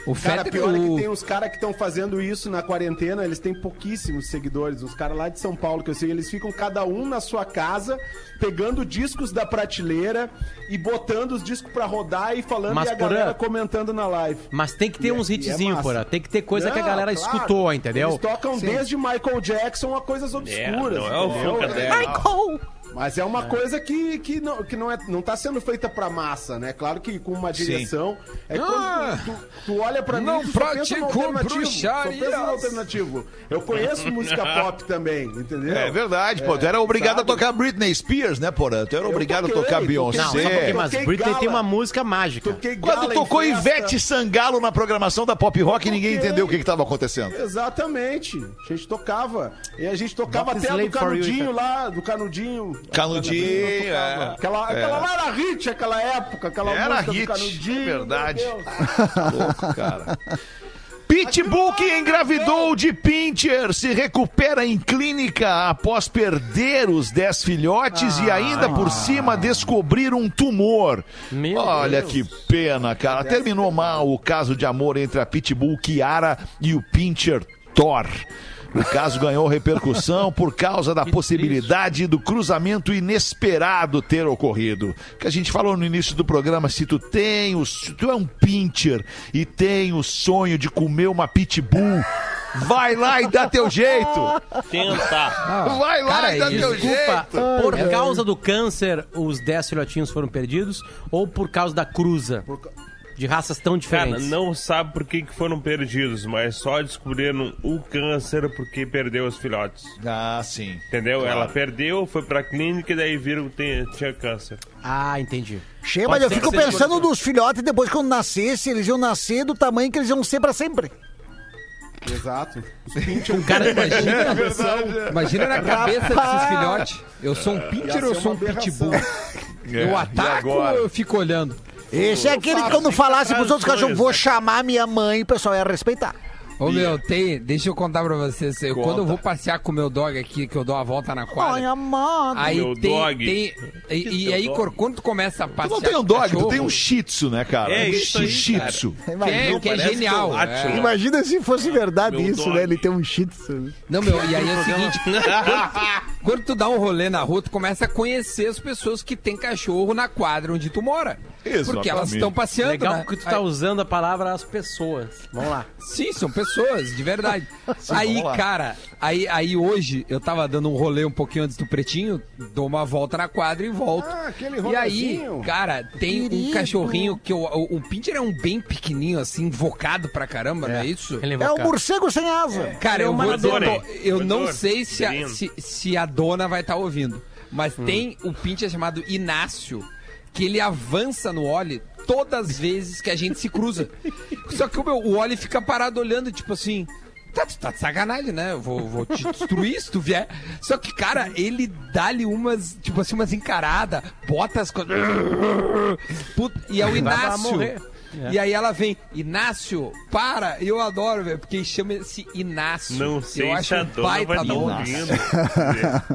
O cara, pior é o- que tem uns caras que estão fazendo isso na quarentena, eles têm pouquíssimos seguidores. Os caras lá de São Paulo, que eu sei, eles ficam cada um na sua casa, pegando discos da prateleira e botando os discos pra rodar e falando Mas, e a galera comentando na live. Mas tem que ter E é- uns é hitzinhos. Porã. Tem que ter coisa que a Não, galera claro. escutou, entendeu? Eles tocam desde Michael Jackson a coisas obscuras. não é o entendeu? É. Mas é uma coisa que, que, não, que não, é, não tá sendo feita pra massa, né? Claro que com uma direção. É Ah, quando tu, tu olha pra mim não e pensa no pratico alternativo. Só pensa no alternativo. Eu conheço música pop também, entendeu? É verdade, pô. Tu era obrigado sabe? a tocar Britney Spears, né, Porã? Tu era obrigado a toquei, tocar toquei. Não, só porque, Beyoncé. mas Britney tem Gala. uma música mágica. Quando tocou festa. Ivete Sangalo na programação da Pop Rock, ninguém entendeu o que estava acontecendo. Exatamente. A gente tocava. E a gente tocava is até do canudinho lá, do canudinho. Canudinho, é. Aquela, É. aquela lá era hit, aquela época, aquela Era hit, do canudinho. é verdade. Deus. Louco, cara. Pitbull que engravidou de Pincher se recupera em clínica após perder os 10 filhotes e ainda por cima descobrir um tumor. Meu Olha Deus. que pena, cara. Terminou mal o caso de amor entre a Pitbull Kiara e o Pincher Thor. O caso ganhou repercussão por causa da possibilidade do cruzamento inesperado ter ocorrido. Que a gente falou no início do programa, se tu tem o, se tu é um pincher e tem o sonho de comer uma pitbull, vai lá e dá teu jeito. Tenta. Vai lá Cara, e dá teu Desculpa, jeito. por causa do câncer, os 10 filhotinhos foram perdidos ou por causa da cruza? De raças tão Cara, diferentes. não sabe por que, que foram perdidos, mas só descobriram o câncer porque perdeu os filhotes. Ah, sim. Entendeu? Claro. Ela perdeu, foi pra clínica e daí viram que tinha câncer. Ah, entendi. Chega, Pode mas eu fico pensando dos filhotes depois quando nascesse, eles iam nascer do tamanho que eles iam ser pra sempre. Exato. Os pincher. O cara imagina. É Imagina na cabeça desses filhotes. Eu sou um pincher ou eu sou um pitbull? Eu É, ataco e ou eu fico olhando? Esse é aquele que quando falasse pros outros cachorros, vou chamar minha mãe, o pessoal ia respeitar. Ô meu, tem. Deixa eu contar pra vocês. Eu, Conta. quando eu vou passear com o meu dog aqui, que eu dou a volta na Ai, quadra. amado. Aí Meu tem. dog. tem- e e aí, cor- quando tu começa a Tu passear. não tem um dog, tu cachorro, tem um shih tzu, né, cara? É um isso aí, shih cara. tzu. Que é, Não, que é parece genial. que é o Átila. é. Imagina se fosse verdade Meu isso, dog. né? Ele tem um shih tzu. Não, meu, e aí é o seguinte: quando, quando tu dá um rolê na rua, tu começa a conhecer as pessoas que tem cachorro na quadra onde tu mora. Porque elas Exatamente. estão passeando. Legal né? que tu tá usando a palavra as pessoas. Vamos lá. Sim, são pessoas, de verdade. aí, vamos lá. cara, aí, aí hoje eu tava dando um rolê um pouquinho antes do pretinho, dou uma volta na quadra e volto. Ah, aquele e aí, cara, tem um Querido. cachorrinho que eu, o, o Pinter é um bem pequenininho, assim, invocado pra caramba, não é isso? Ele É o morcego sem asa. Cara, Ele é eu um vou dizer, eu, eu não sei se a, se, se a dona vai estar ouvindo, mas Hum. tem o Pinter chamado Inácio, que ele avança no Oli todas as vezes que a gente se cruza. Só que o, meu, o Oli fica parado olhando, tipo assim, Tá, tá de sacanagem, né? Eu vou, vou te destruir se tu vier. Só que, cara, ele dá-lhe umas, tipo assim, umas encaradas, bota as coisas. Puta, E é o Inácio. Morrer. E aí ela vem, Inácio, para! E eu adoro, velho, porque chama-se Inácio. Não sei eu se acho a um dona vai nome. ouvindo.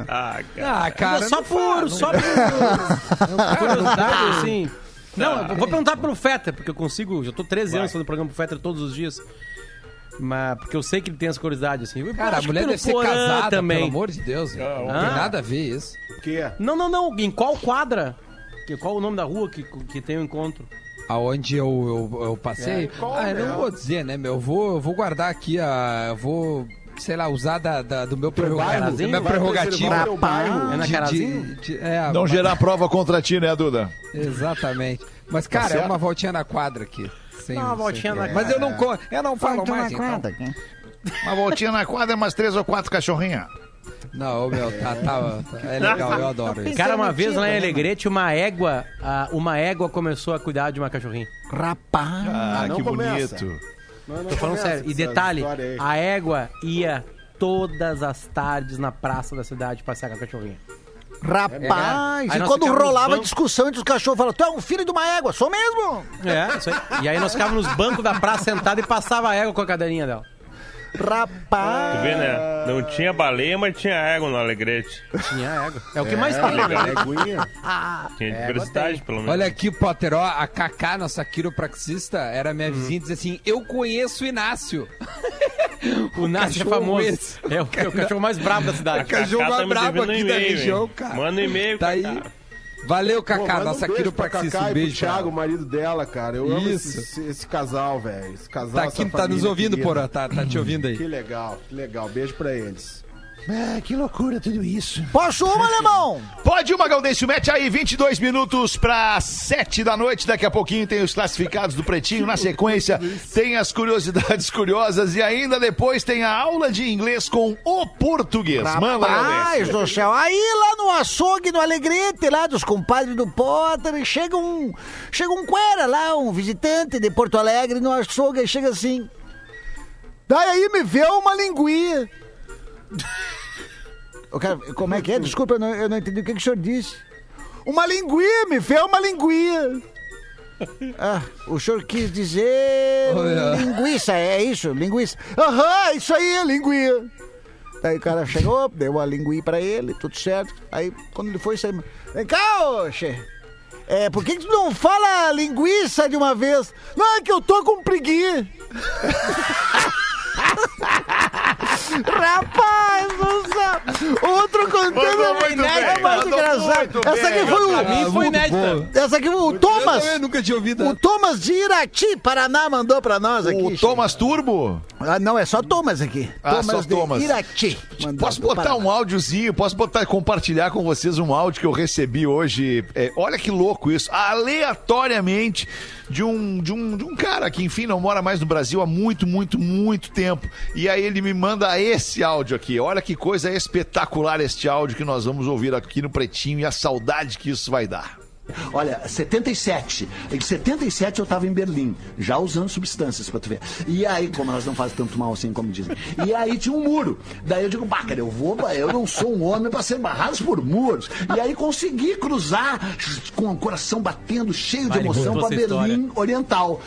ah, cara. Ah, cara, só não por, só não- por curiosidade, assim. Não, eu vou perguntar pro Fetter, porque eu consigo. Já tô 13 anos fazendo programa pro Fetter todos os dias. Mas porque eu sei que ele tem essa curiosidade, assim. Eu Cara, a que mulher deve ser casada, também. pelo amor de Deus. velho. não tem Ah. nada a ver isso. O quê? Não, não, não. Em qual quadra? Que- Qual o nome da rua que, que tem o encontro? Aonde eu, eu, eu passei? É, ah, eu é? não vou dizer, né, meu? Eu vou, eu vou guardar aqui a. Eu vou, sei lá, usar da, da- do meu? Da minha prerrogativa. É na de- Carazinho? de- de- é, Não gerar prova contra ti, né, Duda? Exatamente. Mas, cara, é certo. uma voltinha na quadra aqui. Sem- uma voltinha na Mas eu não, eu não falo mais, então. Uma voltinha na quadra, umas três ou quatro cachorrinhas. Não, meu, tá, tá, é legal, eu adoro isso. Cara, uma vez lá em Alegrete, uma égua, ah, uma égua começou a cuidar de uma cachorrinha. Rapaz. Ah, não que começa. bonito. Tô falando sério. E detalhe, a égua ia todas as tardes na praça da cidade passear com a cachorrinha. Rapaz, Aí e nós quando rolava a discussão entre os cachorros, falava, tu é um filho de uma égua, sou mesmo. É, isso aí. E aí nós ficávamos nos bancos da praça sentados e passava a égua com a cadeirinha dela. Rapaz. Tu vê, né? Não tinha baleia, mas tinha égua no Alegrete. Tinha égua. É o que mais tem, né? Éguinha. Tinha diversidade, pelo menos. Olha aqui, Potter, ó, a Kaká, nossa quiropraxista, era minha vizinha e dizia assim: Eu conheço o Inácio. O Nácio é cachorro famoso. esse. É o, é o cachorro mais brabo da cidade. cachorro Cacá mais tá brabo aqui da região, hein? cara. Manda e-mail, Tá aí. Cacá. Valeu, Pô, Kaká, manda nossa um beijo pra quiropraxista. Cacá Um e beijo. Thiago, o marido dela, cara. Eu amo Isso. esse, esse- casal, velho. Esse casal, Tá aqui, tá nos ouvindo, querida. Porã, tá, tá te ouvindo aí. Que legal, que legal. Beijo pra eles. Ah, que loucura tudo isso. Posso uma, alemão? Pode uma, Gaudêncio, mete aí 22 minutos para 7 da noite. Daqui a pouquinho tem os classificados do Pretinho. Na sequência, tem as curiosidades curiosas e ainda depois tem a aula de inglês com o português. Manda, Rapaz Gaudêncio. do céu. Aí lá no açougue, no Alegrete, lá dos compadres do Potter, chega um, chega um cuera lá, um visitante de Porto Alegre no açougue, e chega assim. Daí aí me vê uma linguinha. O cara, como é que é? Desculpa, eu não, eu não entendi o que, que o senhor disse. Uma linguinha, me vê uma linguinha. Ah, o senhor quis dizer Olha. linguiça, é isso? Linguiça. Aham, isso aí é linguinha. Aí o cara chegou, deu uma linguinha pra ele, tudo certo. Aí quando ele foi sair, vem cá, che. É, por que, que tu não fala linguiça de uma vez? Não, é que eu tô com preguiça. Rapaz, nossa! Outro contando é mandou engraçado. Essa aqui foi Pra mim o. foi inédita. Essa aqui foi o Thomas. Eu nunca tinha ouvido. O Thomas de Irati, Paraná, mandou pra nós aqui. O. Thomas Turbo. Ah, não, é só Thomas aqui. Ah, Thomas só de Thomas. Irati. Posso botar um áudiozinho? Posso botar compartilhar com vocês um áudio que eu recebi hoje? É, olha que louco isso. Aleatoriamente de um, de um de um cara que, enfim, não mora mais no Brasil há muito, muito, muito tempo. E aí ele me manda esse áudio aqui. Olha que coisa espetacular este áudio que nós vamos ouvir aqui no Pretinho e a saudade que isso vai dar. Olha, 77. Em 77 eu tava em Berlim, já usando substâncias pra tu ver. E aí, como elas não fazem tanto mal assim como dizem. E aí tinha um muro. Daí eu digo, bah, cara, eu vou, eu não sou um homem pra ser barrados por muros. E aí consegui cruzar com o coração batendo, cheio de emoção pra essa história. Berlim Oriental.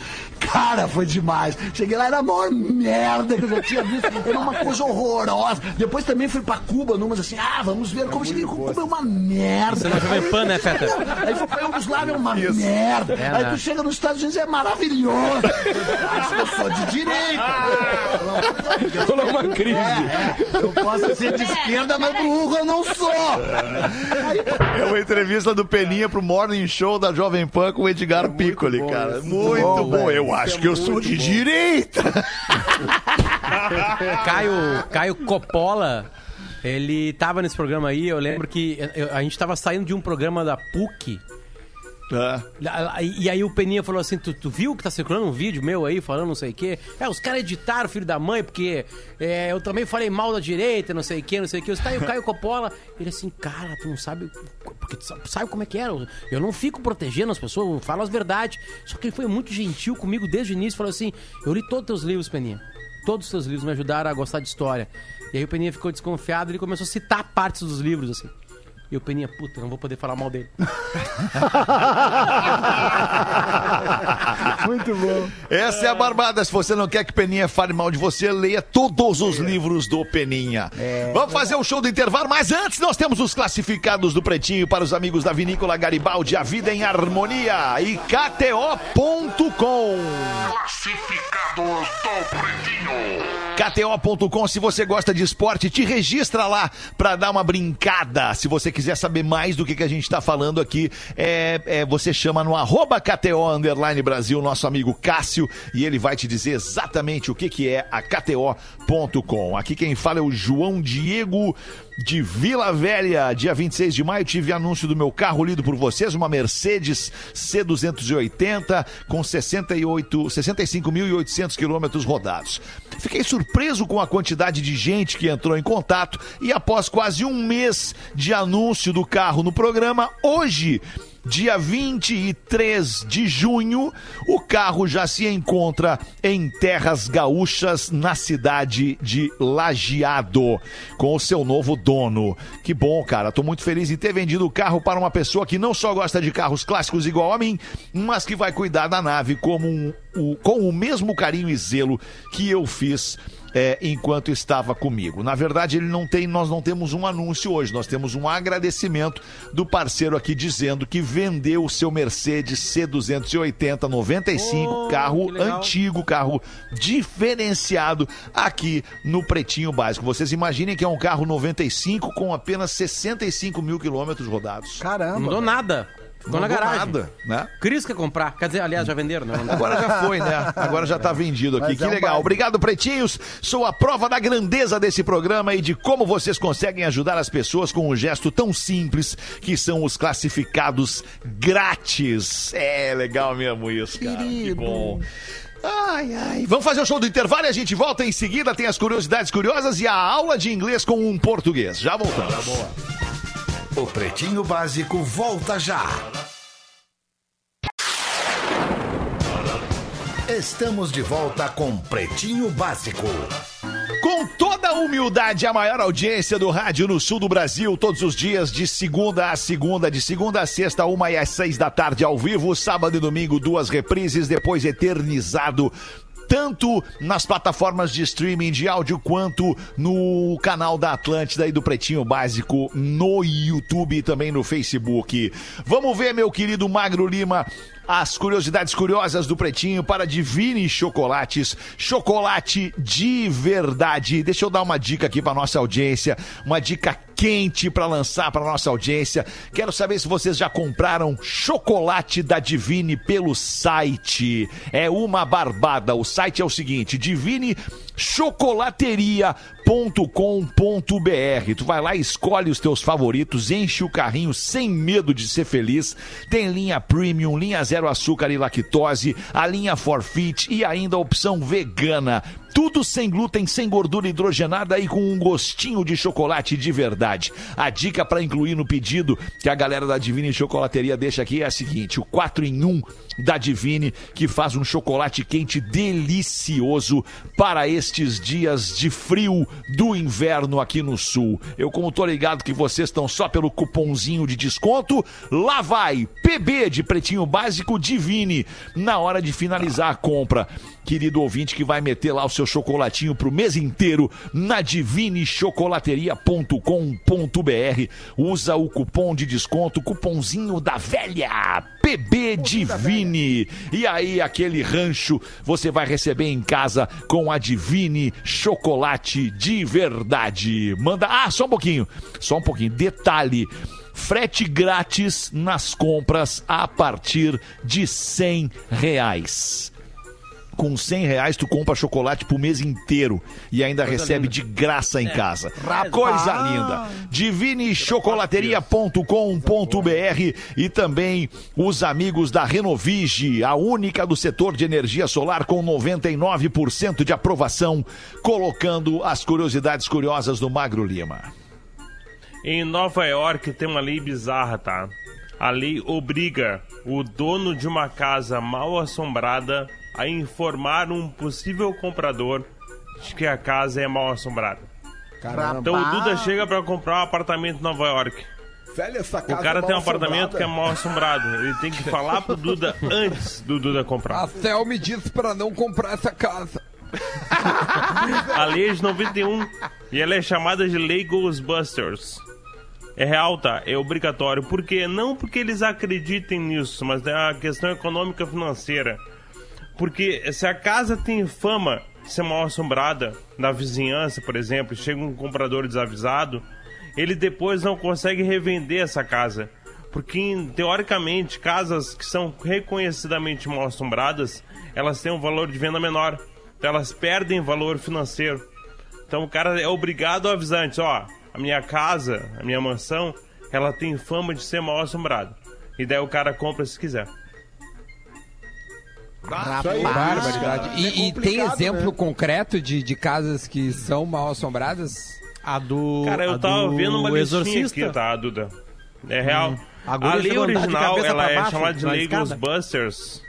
Cara, foi demais. Cheguei lá, era a maior merda que eu já tinha visto. Era uma coisa horrorosa. Depois também fui pra Cuba, numas assim, ah, vamos ver como cheguei. Cuba é uma merda. Você não é Jovem Pan, né, Feta? Aí foi pra Yugoslávia, é uma merda. É, Aí né? tu chega nos Estados Unidos, é maravilhoso. Acho que eu sou de direita. Rolou uma crise. É, é. Eu posso ser de esquerda, mas burro eu não sou. É uma entrevista do Peninha pro Morning Show da Jovem Pan com o Edgar Piccoli, bom cara. isso. Muito Bom, bom. velho. Eu acho que eu sou de bom. direita. Caio, Caio Coppola, ele tava nesse programa aí, eu lembro que a gente tava saindo de um programa da PUC. Ah. E aí o Peninha falou assim: tu, tu viu que tá circulando um vídeo meu aí falando não sei o quê? É, os caras editaram, filho da mãe, porque é, eu também falei mal da direita, não sei o quê, não sei o quê. Tá aí o Caio Coppola, ele assim, cara, tu não sabe. Porque tu sabe, como é que era? Eu não fico protegendo as pessoas, eu falo as verdades. Só que ele foi muito gentil comigo desde o início, falou assim: eu li todos os teus livros, Peninha. todos os seus livros me ajudaram a gostar de história. E aí o Peninha ficou desconfiado e ele começou a citar partes dos livros, assim. E o Peninha, puta, não vou poder falar mal dele. Muito bom. Essa é a barbada. Se você não quer que Peninha fale mal de você, leia todos os livros do Peninha. Vamos fazer o show do intervalo, mas antes nós temos os classificados do Pretinho para os amigos da Vinícola Garibaldi, a vida em harmonia e KTO.com. Classificados do Pretinho. KTO.com, se você gosta de esporte, te registra lá pra dar uma brincada. Se você quiser saber mais do que, que a gente tá falando aqui, é, é, você chama no arroba KTO Underline Brasil, nosso amigo Cássio, e ele vai te dizer exatamente o que, que é a KTO.com. Aqui quem fala é o João Diego de Vila Velha. Dia 26 de maio tive anúncio do meu carro lido por vocês, uma Mercedes C280 com 68, 65.800 quilômetros rodados. Fiquei surpreso com a quantidade de gente que entrou em contato e após quase um mês de anúncio do carro no programa, hoje Dia 23 de junho, o carro já se encontra em terras gaúchas, na cidade de Lajeado, com o seu novo dono. Que bom, cara. Tô muito feliz em ter vendido o carro para uma pessoa que não só gosta de carros clássicos igual a mim, mas que vai cuidar da nave como um- com o mesmo carinho e zelo que eu fiz é, enquanto estava comigo. Na verdade, ele não tem, nós não temos um anúncio hoje, nós temos um agradecimento do parceiro aqui dizendo que vendeu o seu Mercedes C280 95, Oh, carro antigo, carro diferenciado aqui no Pretinho Básico. Vocês imaginem que é um carro 95 com apenas 65 mil quilômetros rodados. Caramba. Não dou nada. Ficou na garagem. nada, né? Cris quer comprar. Quer dizer, aliás, já venderam, né? Agora já foi, né? Agora já tá vendido aqui. Mas Que é um legal. baile. Obrigado, pretinhos. Sou a prova da grandeza desse programa e de como vocês conseguem ajudar as pessoas com um gesto tão simples que são os classificados grátis. É legal mesmo isso, cara. Que Querido. bom. Ai, ai. Vamos fazer o show do intervalo e a gente volta em seguida. Tem as curiosidades curiosas e a aula de inglês com um português. Já voltamos. O Pretinho Básico volta já. Estamos de volta com Pretinho Básico. Com toda a humildade, a maior audiência do rádio no sul do Brasil, todos os dias, de segunda a segunda, de segunda a sexta, uma e às seis da tarde, ao vivo, sábado e domingo, duas reprises, depois eternizado. Tanto nas plataformas de streaming de áudio quanto no canal da Atlântida e do Pretinho Básico no YouTube e também no Facebook. Vamos ver, meu querido Magro Lima, as curiosidades curiosas do Pretinho para Divine Chocolates. Chocolate de verdade. Deixa eu dar uma dica aqui para nossa audiência, uma dica quente para lançar para nossa audiência. Quero saber se vocês já compraram chocolate da Divine pelo site. É uma barbada. O site é o seguinte: Divine chocolateria.com.br. Tu vai lá, escolhe os teus favoritos, enche o carrinho sem medo de ser feliz. Tem linha premium, linha zero açúcar e lactose, a linha forfeit e ainda a opção vegana. Tudo sem glúten, sem gordura hidrogenada e com um gostinho de chocolate de verdade. A dica para incluir no pedido que a galera da Divine Chocolateria deixa aqui é a seguinte: o 4 em 1 da Divine, que faz um chocolate quente delicioso para estes dias de frio do inverno aqui no sul. Eu, como tô ligado que vocês estão só pelo cupomzinho de desconto, lá vai PB de Pretinho Básico Divine na hora de finalizar a compra. Querido ouvinte que vai meter lá o seu chocolatinho pro mês inteiro na divinechocolateria.com.br. Usa o cupom de desconto, cupomzinho da velha, PB Divine. E aí, aquele rancho você vai receber em casa com a Divine Chocolate de verdade. Manda. Ah, só um pouquinho. Só um pouquinho. Detalhe. Frete grátis nas compras a partir de 100 reais. Com 100 reais tu compra chocolate pro mês inteiro e ainda recebe de graça em casa. Coisa linda. Divinechocolateria.com.br e também os amigos da Renovige, a única do setor de energia solar com 99% de aprovação, colocando as curiosidades curiosas do Magro Lima. Em Nova York tem uma lei bizarra, tá? A lei obriga o dono de uma casa mal assombrada a informar um possível comprador de que a casa é mal assombrada. Caramba. Então o Duda chega pra comprar um apartamento em Nova York. Velho, essa O casa cara é tem um apartamento que é mal assombrado. Ele tem que falar pro Duda antes do Duda comprar. A Cel me disse pra não comprar essa casa. A lei é de 91 e ela é chamada de Lei Ghostbusters. É real, tá? É obrigatório. Por quê? Não porque eles acreditem nisso, mas é uma questão econômica financeira. Porque se a casa tem fama de ser mal assombrada na vizinhança, por exemplo, chega um comprador desavisado, ele depois não consegue revender essa casa. Porque, teoricamente, casas que são reconhecidamente mal assombradas, elas têm um valor de venda menor. Então elas perdem valor financeiro. Então o cara é obrigado a avisar antes, ó, a minha casa, a minha mansão, ela tem fama de ser mal assombrada. E daí o cara compra se quiser. Barbaridade. E, É e tem exemplo né? concreto de, de casas que são mal assombradas? A do. Cara, eu tava do vendo uma listinha Exorcista. aqui, tá, Duda? É real. A A, lei original, ela é baixo chamada de Lei. Ghostbusters,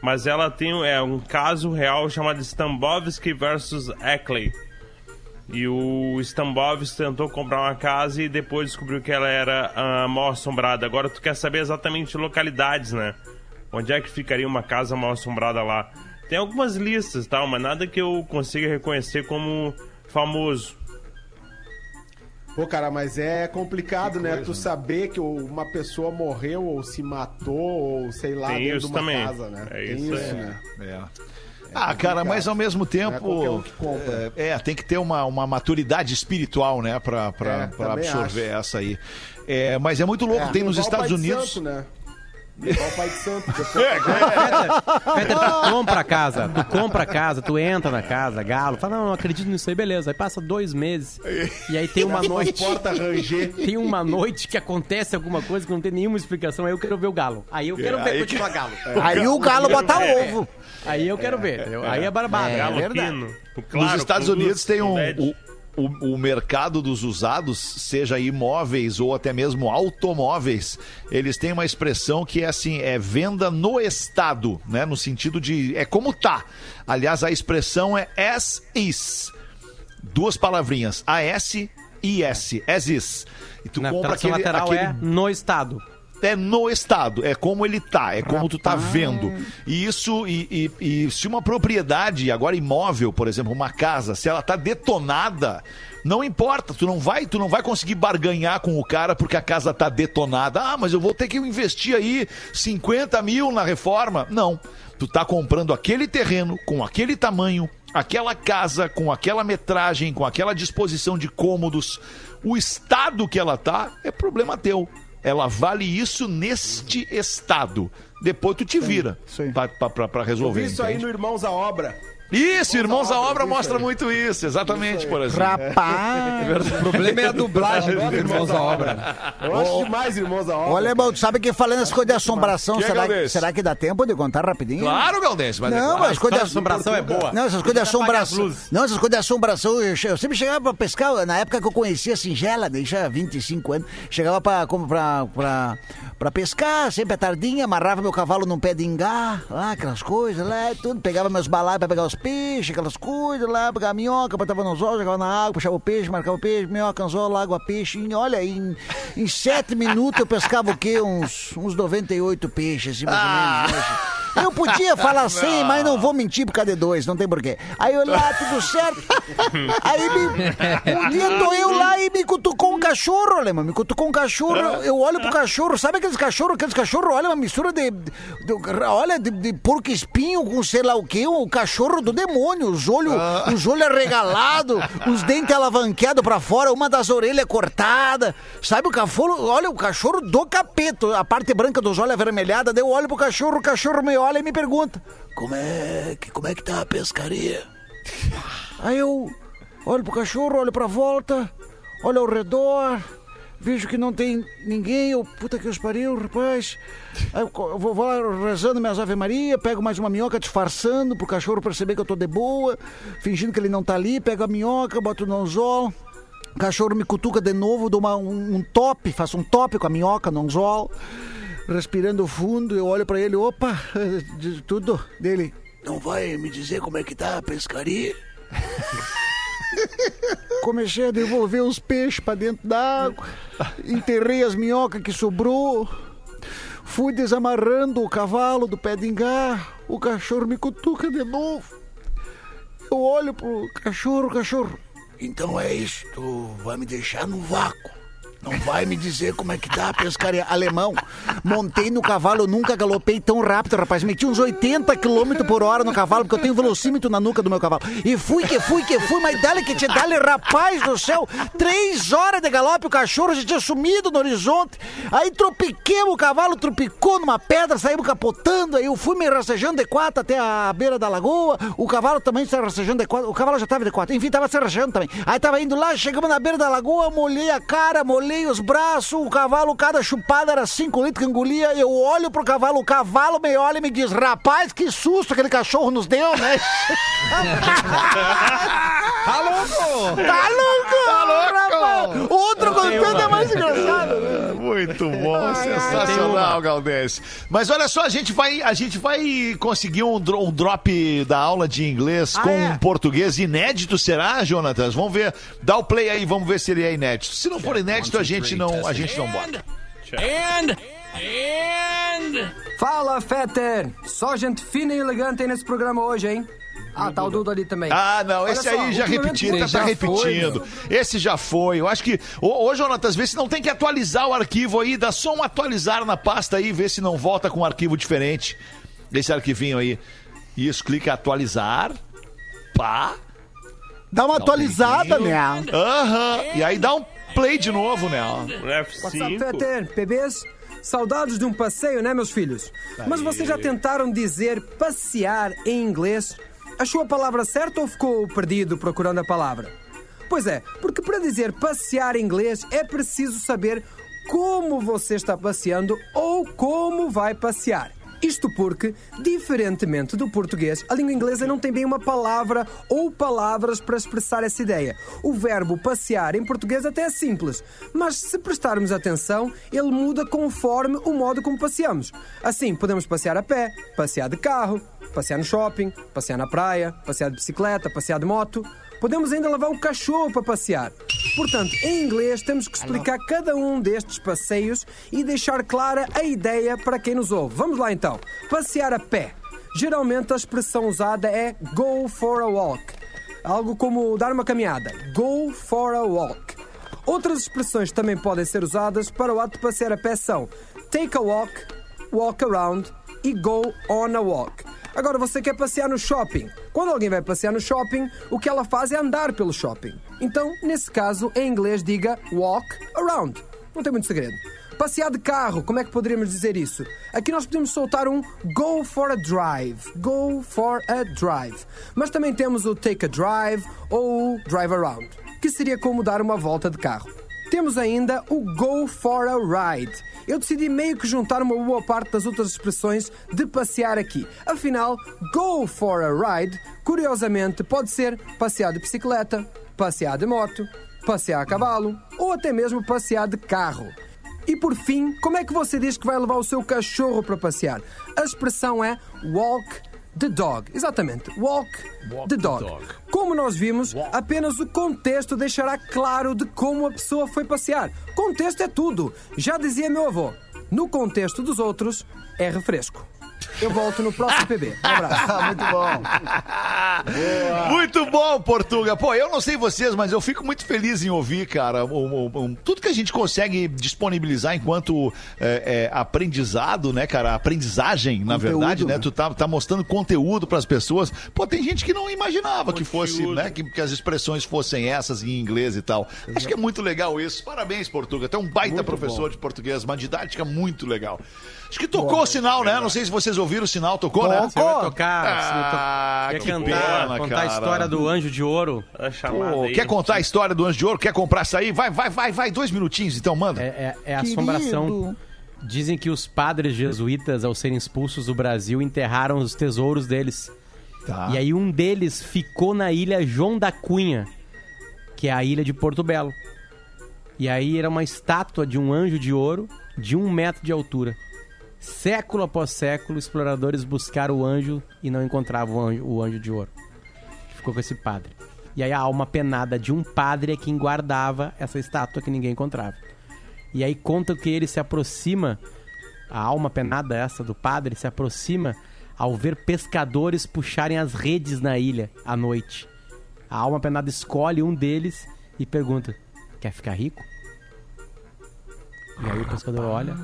mas ela tem é, um caso real chamado Stambovsky versus Ackley. E o Stambovsky tentou comprar uma casa e depois descobriu que ela era ah, mal assombrada. Agora tu quer saber exatamente localidades, né? Onde é que ficaria uma casa mal assombrada lá? Tem algumas listas, tal, mas nada que eu consiga reconhecer como famoso. Pô, cara, mas é complicado, né? Tu saber que uma pessoa morreu ou se matou ou sei lá, Tem dentro isso de uma também. casa, né? É Tem isso isso, aí. né? É. Ah, cara, mas ao mesmo é tempo. É, é, tem que ter uma, uma maturidade espiritual, né, pra, pra, É, pra absorver essa aí. É, mas é muito louco, tem nos Estados Unidos. Santo, né? Levar o pai de santo. Depois Peter, tu compra a casa, tu compra a casa, tu entra na casa, galo, fala, não, não acredito nisso aí, beleza. Aí passa dois meses. E aí tem uma noite. porta ranger. Tem uma noite que acontece alguma coisa que não tem nenhuma explicação. Aí eu quero ver o galo. Aí eu quero É, ver continuar galo. Aí o galo bota É. ovo. Aí eu quero ver, entendeu? Aí é barbada. Galo verdade. Claro, Nos Estados Unidos tem um. O, o, mercado dos usados, seja imóveis ou até mesmo automóveis, eles têm uma expressão que é assim, é venda no estado, né? No sentido de é como tá. Aliás, a expressão é as is. Duas palavrinhas, AS e S, as is. E tu Na compra aquele, lateral aquele é no estado. É no estado, é como ele tá, é como tu tá vendo. E isso, e, e- e se uma propriedade, agora imóvel, por exemplo, uma casa, se ela tá detonada, não importa, tu não vai, tu não vai conseguir barganhar com o cara porque a casa tá detonada. Ah, mas eu vou ter que investir aí 50 mil na reforma. Não. Tu tá comprando aquele terreno com aquele tamanho, aquela casa com aquela metragem, com aquela disposição de cômodos. O estado que ela tá é problema teu. Ela vale isso neste estado. Depois tu te vira pra- pra Eu resolver. vi isso aí entende? no Irmãos à Obra. Isso, Irmãos à Obra isso mostra muito isso, exatamente, por exemplo. Rapaz. O problema é a dublagem dos Irmãos à Obra. Eu acho demais Irmãos à Obra. Olha, irmão, tu sabe que falando as coisas de assombração, Que é, será, Galdense? será que dá tempo de contar rapidinho? Claro, Galdense, mas é Não, claro. mas as coisas de assombração é boa. Não, essas coisas de assombração. Não, essas coisas de assombração. Eu, che- eu sempre chegava pra pescar, na época que eu conhecia a Singela, deixa 25 anos. Chegava pra, como pra, pra, pra pescar, sempre à tardinha, amarrava meu cavalo num pé de ingá, lá, aquelas coisas lá, tudo. Pegava meus balaios pra pegar os peixes, aquelas coisas lá, pegava minhoca, botava no anzol, jogava na água, puxava o peixe, marcava o peixe, minhoca, anzol, água, peixe. E olha, em, em sete minutos eu pescava o quê? Uns, uns 98 peixes, assim, mais ou menos. né? Eu podia falar 100, mas não vou mentir por causa de dois, não tem porquê. Aí eu lá, tudo certo. Aí me, um dia tô eu lá e me cutucou um cachorro, alemão. Me cutucou um cachorro. Eu olho pro cachorro, sabe aqueles cachorros? Aqueles cachorros, olha, uma mistura de. de- olha, de, de porco espinho com sei lá o quê, o cachorro do demônio. Os olhos os olhos arregalados, os dentes alavanqueados pra fora, uma das orelhas cortada. Sabe o cachorro? Olha, o cachorro do capeta, a parte branca dos olhos avermelhada. Daí eu olho pro cachorro, o cachorro me olha e me pergunta: Como é que, como é que tá a pescaria? Aí eu olho pro cachorro, olho pra volta, olho ao redor, vejo que não tem ninguém, eu, puta que os pariu, rapaz. Eu vou, vou rezando minhas Ave Maria, pego mais uma minhoca disfarçando pro cachorro perceber que eu tô de boa, fingindo que ele não tá ali, pego a minhoca, boto no anzol. O cachorro me cutuca de novo, dou uma, um, um top, faço um top com a minhoca no anzol, respirando fundo, eu olho pra ele, opa, de tudo dele. Não vai me dizer como é que tá a pescaria? Comecei a devolver os peixes pra dentro d'água. Enterrei as minhocas que sobrou. Fui desamarrando o cavalo do pé de engar. O cachorro me cutuca de novo. Eu olho pro cachorro, cachorro. Então é isso, tu vai me deixar no vácuo. Não vai me dizer como é que dá a pescaria. Alemão, montei no cavalo, eu nunca galopei tão rápido, rapaz. Meti uns 80 km por hora no cavalo, porque eu tenho velocímetro na nuca do meu cavalo. E fui que fui que fui, mas dale que te dale, rapaz do céu. Três horas de galope, o cachorro já tinha sumido no horizonte. Aí tropiquemos o cavalo, tropicou numa pedra, saímos capotando. Aí eu fui me rastejando de quatro até a beira da lagoa. O cavalo também se rastejando de quatro. O cavalo já tava de quatro. Enfim, tava se rastejando também. Aí tava indo lá, chegamos na beira da lagoa, molhei a cara, molhei os braços. O cavalo, cada chupada era cinco litros que engolia. Eu olho pro cavalo, o cavalo me olha e me diz: Rapaz, que susto aquele cachorro nos deu, né? Tá louco? Tá louco? Tá louco? Rapaz. Outro contando é mais engraçado. Muito bom, sensacional, Galdês. Mas olha só, a gente vai, a gente vai conseguir um, dro- um drop da aula de inglês Ah, com é? um português inédito, será, Jonatas? Vamos ver. Dá o play aí, vamos ver se ele é inédito. Se não for inédito, a gente não, a gente não bota. And, and... Fala, Fetter! Só gente fina e elegante aí nesse programa hoje, hein? Ah, tá o Dudo ali também. Ah, não, Olha esse só, aí já repetindo, tá, você tá já foi, repetindo. meu. esse já foi. Eu acho que. Ô, ô Jonatas, vê se não tem que atualizar o arquivo aí. Dá só um atualizar na pasta aí, vê se não volta com um arquivo diferente. Esse arquivinho aí. Isso, clica em atualizar. Pá. Dá uma atualizada, né? Aham. E aí dá um play de novo, né? What's up, Fetter? Bebês? Saudades de um passeio, né, meus filhos? Mas vocês já tentaram dizer passear em inglês? Achou a palavra certa ou ficou perdido procurando a palavra? Pois é, porque para dizer passear em inglês é preciso saber como você está passeando ou como vai passear. Isto porque, diferentemente do português, a língua inglesa não tem bem uma palavra ou palavras para expressar essa ideia. O verbo passear em português até é simples, mas se prestarmos atenção, ele muda conforme o modo como passeamos. Assim, podemos passear a pé, passear de carro, passear no shopping, passear na praia, passear de bicicleta, passear de moto. Podemos ainda levar o cachorro para passear. Portanto, em inglês temos que explicar cada um destes passeios e deixar clara a ideia para quem nos ouve. Vamos lá então. Passear a pé. Geralmente a expressão usada é go for a walk. Algo como dar uma caminhada. Go for a walk. Outras expressões também podem ser usadas para o ato de passear a pé são take a walk, walk around e go on a walk. Agora você quer passear no shopping. Quando alguém vai passear no shopping, o que ela faz é andar pelo shopping. Então, nesse caso, em inglês diga walk around. Não tem muito segredo. Passear de carro, como é que poderíamos dizer isso? Aqui nós podemos soltar um go for a drive. Go for a drive. Mas também temos o take a drive ou drive around, que seria como dar uma volta de carro. Temos ainda o go for a ride. Eu decidi meio que juntar uma boa parte das outras expressões de passear aqui. Afinal, go for a ride, curiosamente, pode ser passear de bicicleta, passear de moto, passear a cavalo ou até mesmo passear de carro. E por fim, como é que você diz que vai levar o seu cachorro para passear? A expressão é walk the dog. Exatamente, walk, the dog. Como nós vimos, apenas o contexto deixará claro de como a pessoa foi passear. Contexto é tudo. Já dizia meu avô, no contexto dos outros é refresco. Eu volto no próximo PB. Um abraço. Muito bom. Muito bom, Portuga. Pô, eu não sei vocês, mas eu fico muito feliz em ouvir, cara, o- o- o- tudo que a gente consegue disponibilizar enquanto é, é, aprendizado, né, cara? Aprendizagem, na Conteúdo, verdade, né? né? Tu tá, tá mostrando conteúdo pras pessoas. Pô, tem gente que não imaginava que fosse, né? Que, que as expressões fossem essas em inglês e tal. Acho que é muito legal isso. Parabéns, Portuga. Tu é um baita professor de português, uma didática muito legal. Acho que tocou o sinal, né? Não sei se vocês ouviram o sinal, tocou, né? Você vai tocar, você vai to- Ah, quer que cantar, pena, contar cara. a história do anjo de ouro. A chamada Pô, aí. quer contar a história do Anjo de Ouro? Quer comprar isso aí? Vai, vai, vai, vai. Dois minutinhos, então manda. É, é, é assombração. Dizem que os padres jesuítas, ao serem expulsos do Brasil, enterraram os tesouros deles. Tá. E aí um deles ficou na ilha João da Cunha, que é a ilha de Porto Belo. E aí era uma estátua de um anjo de ouro de um metro de altura. Século após século, exploradores buscaram o anjo e não encontravam o anjo, o anjo de ouro. Ficou com esse padre. E aí a alma penada de um padre é quem guardava essa estátua que ninguém encontrava. E aí conta que ele se aproxima, a alma penada essa do padre se aproxima ao ver pescadores puxarem as redes na ilha à noite. A alma penada escolhe um deles e pergunta: Quer ficar rico? E aí o pescador olha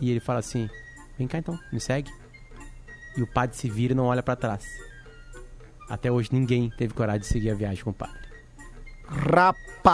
e ele fala assim: Vem cá então, me segue. E o padre se vira e não olha pra trás. Até hoje ninguém teve coragem de seguir a viagem com o padre. Rapaz!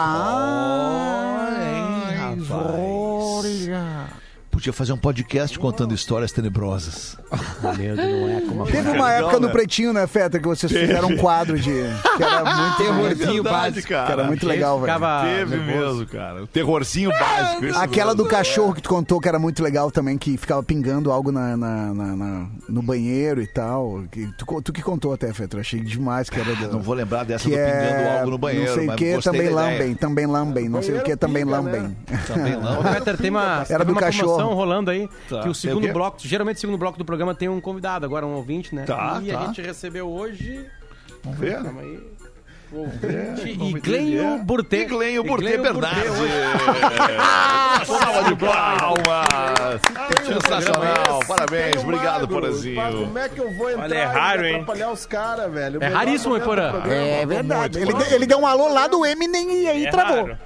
Olha! Podia fazer um podcast contando histórias tenebrosas. É Teve uma época no Pretinho, né, Feta, que vocês Teve. fizeram um quadro de... Que era muito... Terrorzinho básico. cara. Que era muito legal, velho. Teve nervoso. mesmo, cara. O terrorzinho básico. isso Aquela do cachorro que tu contou que era muito legal também, que ficava pingando algo na, na- na- na- no banheiro e tal. Que tu, que contou até, Fetra, achei demais que era do, Não vou lembrar dessa do pingando é, algo no banheiro. Não sei o que, também lambem, também lambem, não sei o que, também lambem. Também. Peter, tem uma, Era do cachorro. Promoção rolando aí, Tá. que o segundo o bloco, geralmente o segundo bloco do programa tem um convidado, agora um ouvinte, né? Tá, e tá. a gente recebeu hoje... Vamos ver. Calma aí. O ouvinte vamos ver Iglenho quem é. Burtê. Iglenho Burtê Bernardes. hoje. Salva de palmas. Sensacional. Parabéns. Obrigado. Porazinho. Mas Como é que eu vou entrar Olha, é raro, e hein? atrapalhar os caras, velho? É raríssimo, hein, Porã? É verdade. Ele, ele deu um alô lá do Eminem e aí É travou. raro.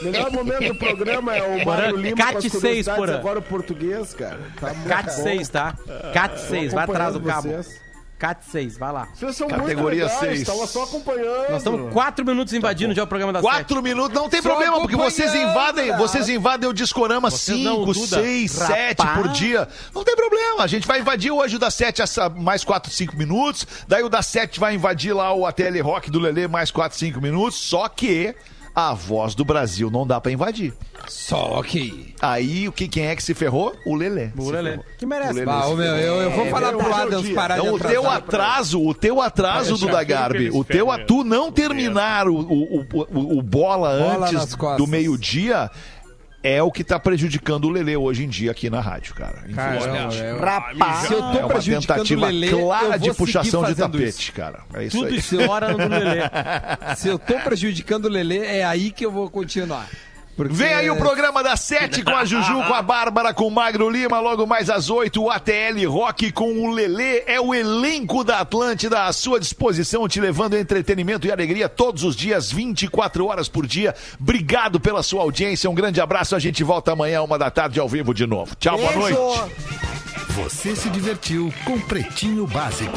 O melhor momento do programa é o Mário Lima Cat com as 6, curiosidades, Porã. agora o português, cara. Tá Cat bom. 6, tá? Cat 6, vai atrás do cabo. Vocês. Cat 6, vai lá. Vocês são Categoria muito legais, seis. Tava só acompanhando. Nós estamos quatro minutos invadindo já o programa das Quatro minutos, não tem Só problema, porque vocês invadem, cara. vocês invadem o Discorama Vocês não, 5, Duda. 6, 7 por dia. Não tem problema. A gente vai invadir hoje o das 7 essa, mais 4, 5 minutos. Daí o das 7 vai invadir lá o ATL Rock do Lelê mais 4, 5 minutos. Só que a voz do Brasil não dá pra invadir. Só que. Aí o que, quem é que se ferrou? O Lelê. O Lelê. ferrou. Que merece. O Lelê ô, meu, eu, eu vou falar pro Adams parar Então, de o teu atraso, o teu atraso do aquilo que Garbi, o teu ferram tu não terminar o, o, o, o bola, Bola antes do meio-dia é o que tá prejudicando o Lelê hoje em dia aqui na rádio, cara. Caramba, Infelizmente. eu- Rapaz! Se eu tô É uma tentativa Lelê, clara de puxação de tapete, isso. cara. É isso Tudo aí. estoura no do Lelê. Se eu tô prejudicando o Lelê, é aí que eu vou continuar. Porque- Vem aí o programa das sete com a Juju, com a Bárbara, com o Magro Lima, logo mais às oito, o ATL Rock com o Lelê, é o elenco da Atlântida à sua disposição, te levando entretenimento e alegria todos os dias, 24 horas por dia. Obrigado pela sua audiência, um grande abraço, a gente volta amanhã, uma da tarde, ao vivo de novo. Tchau, boa Beijo! noite. Você se divertiu com Pretinho Básico.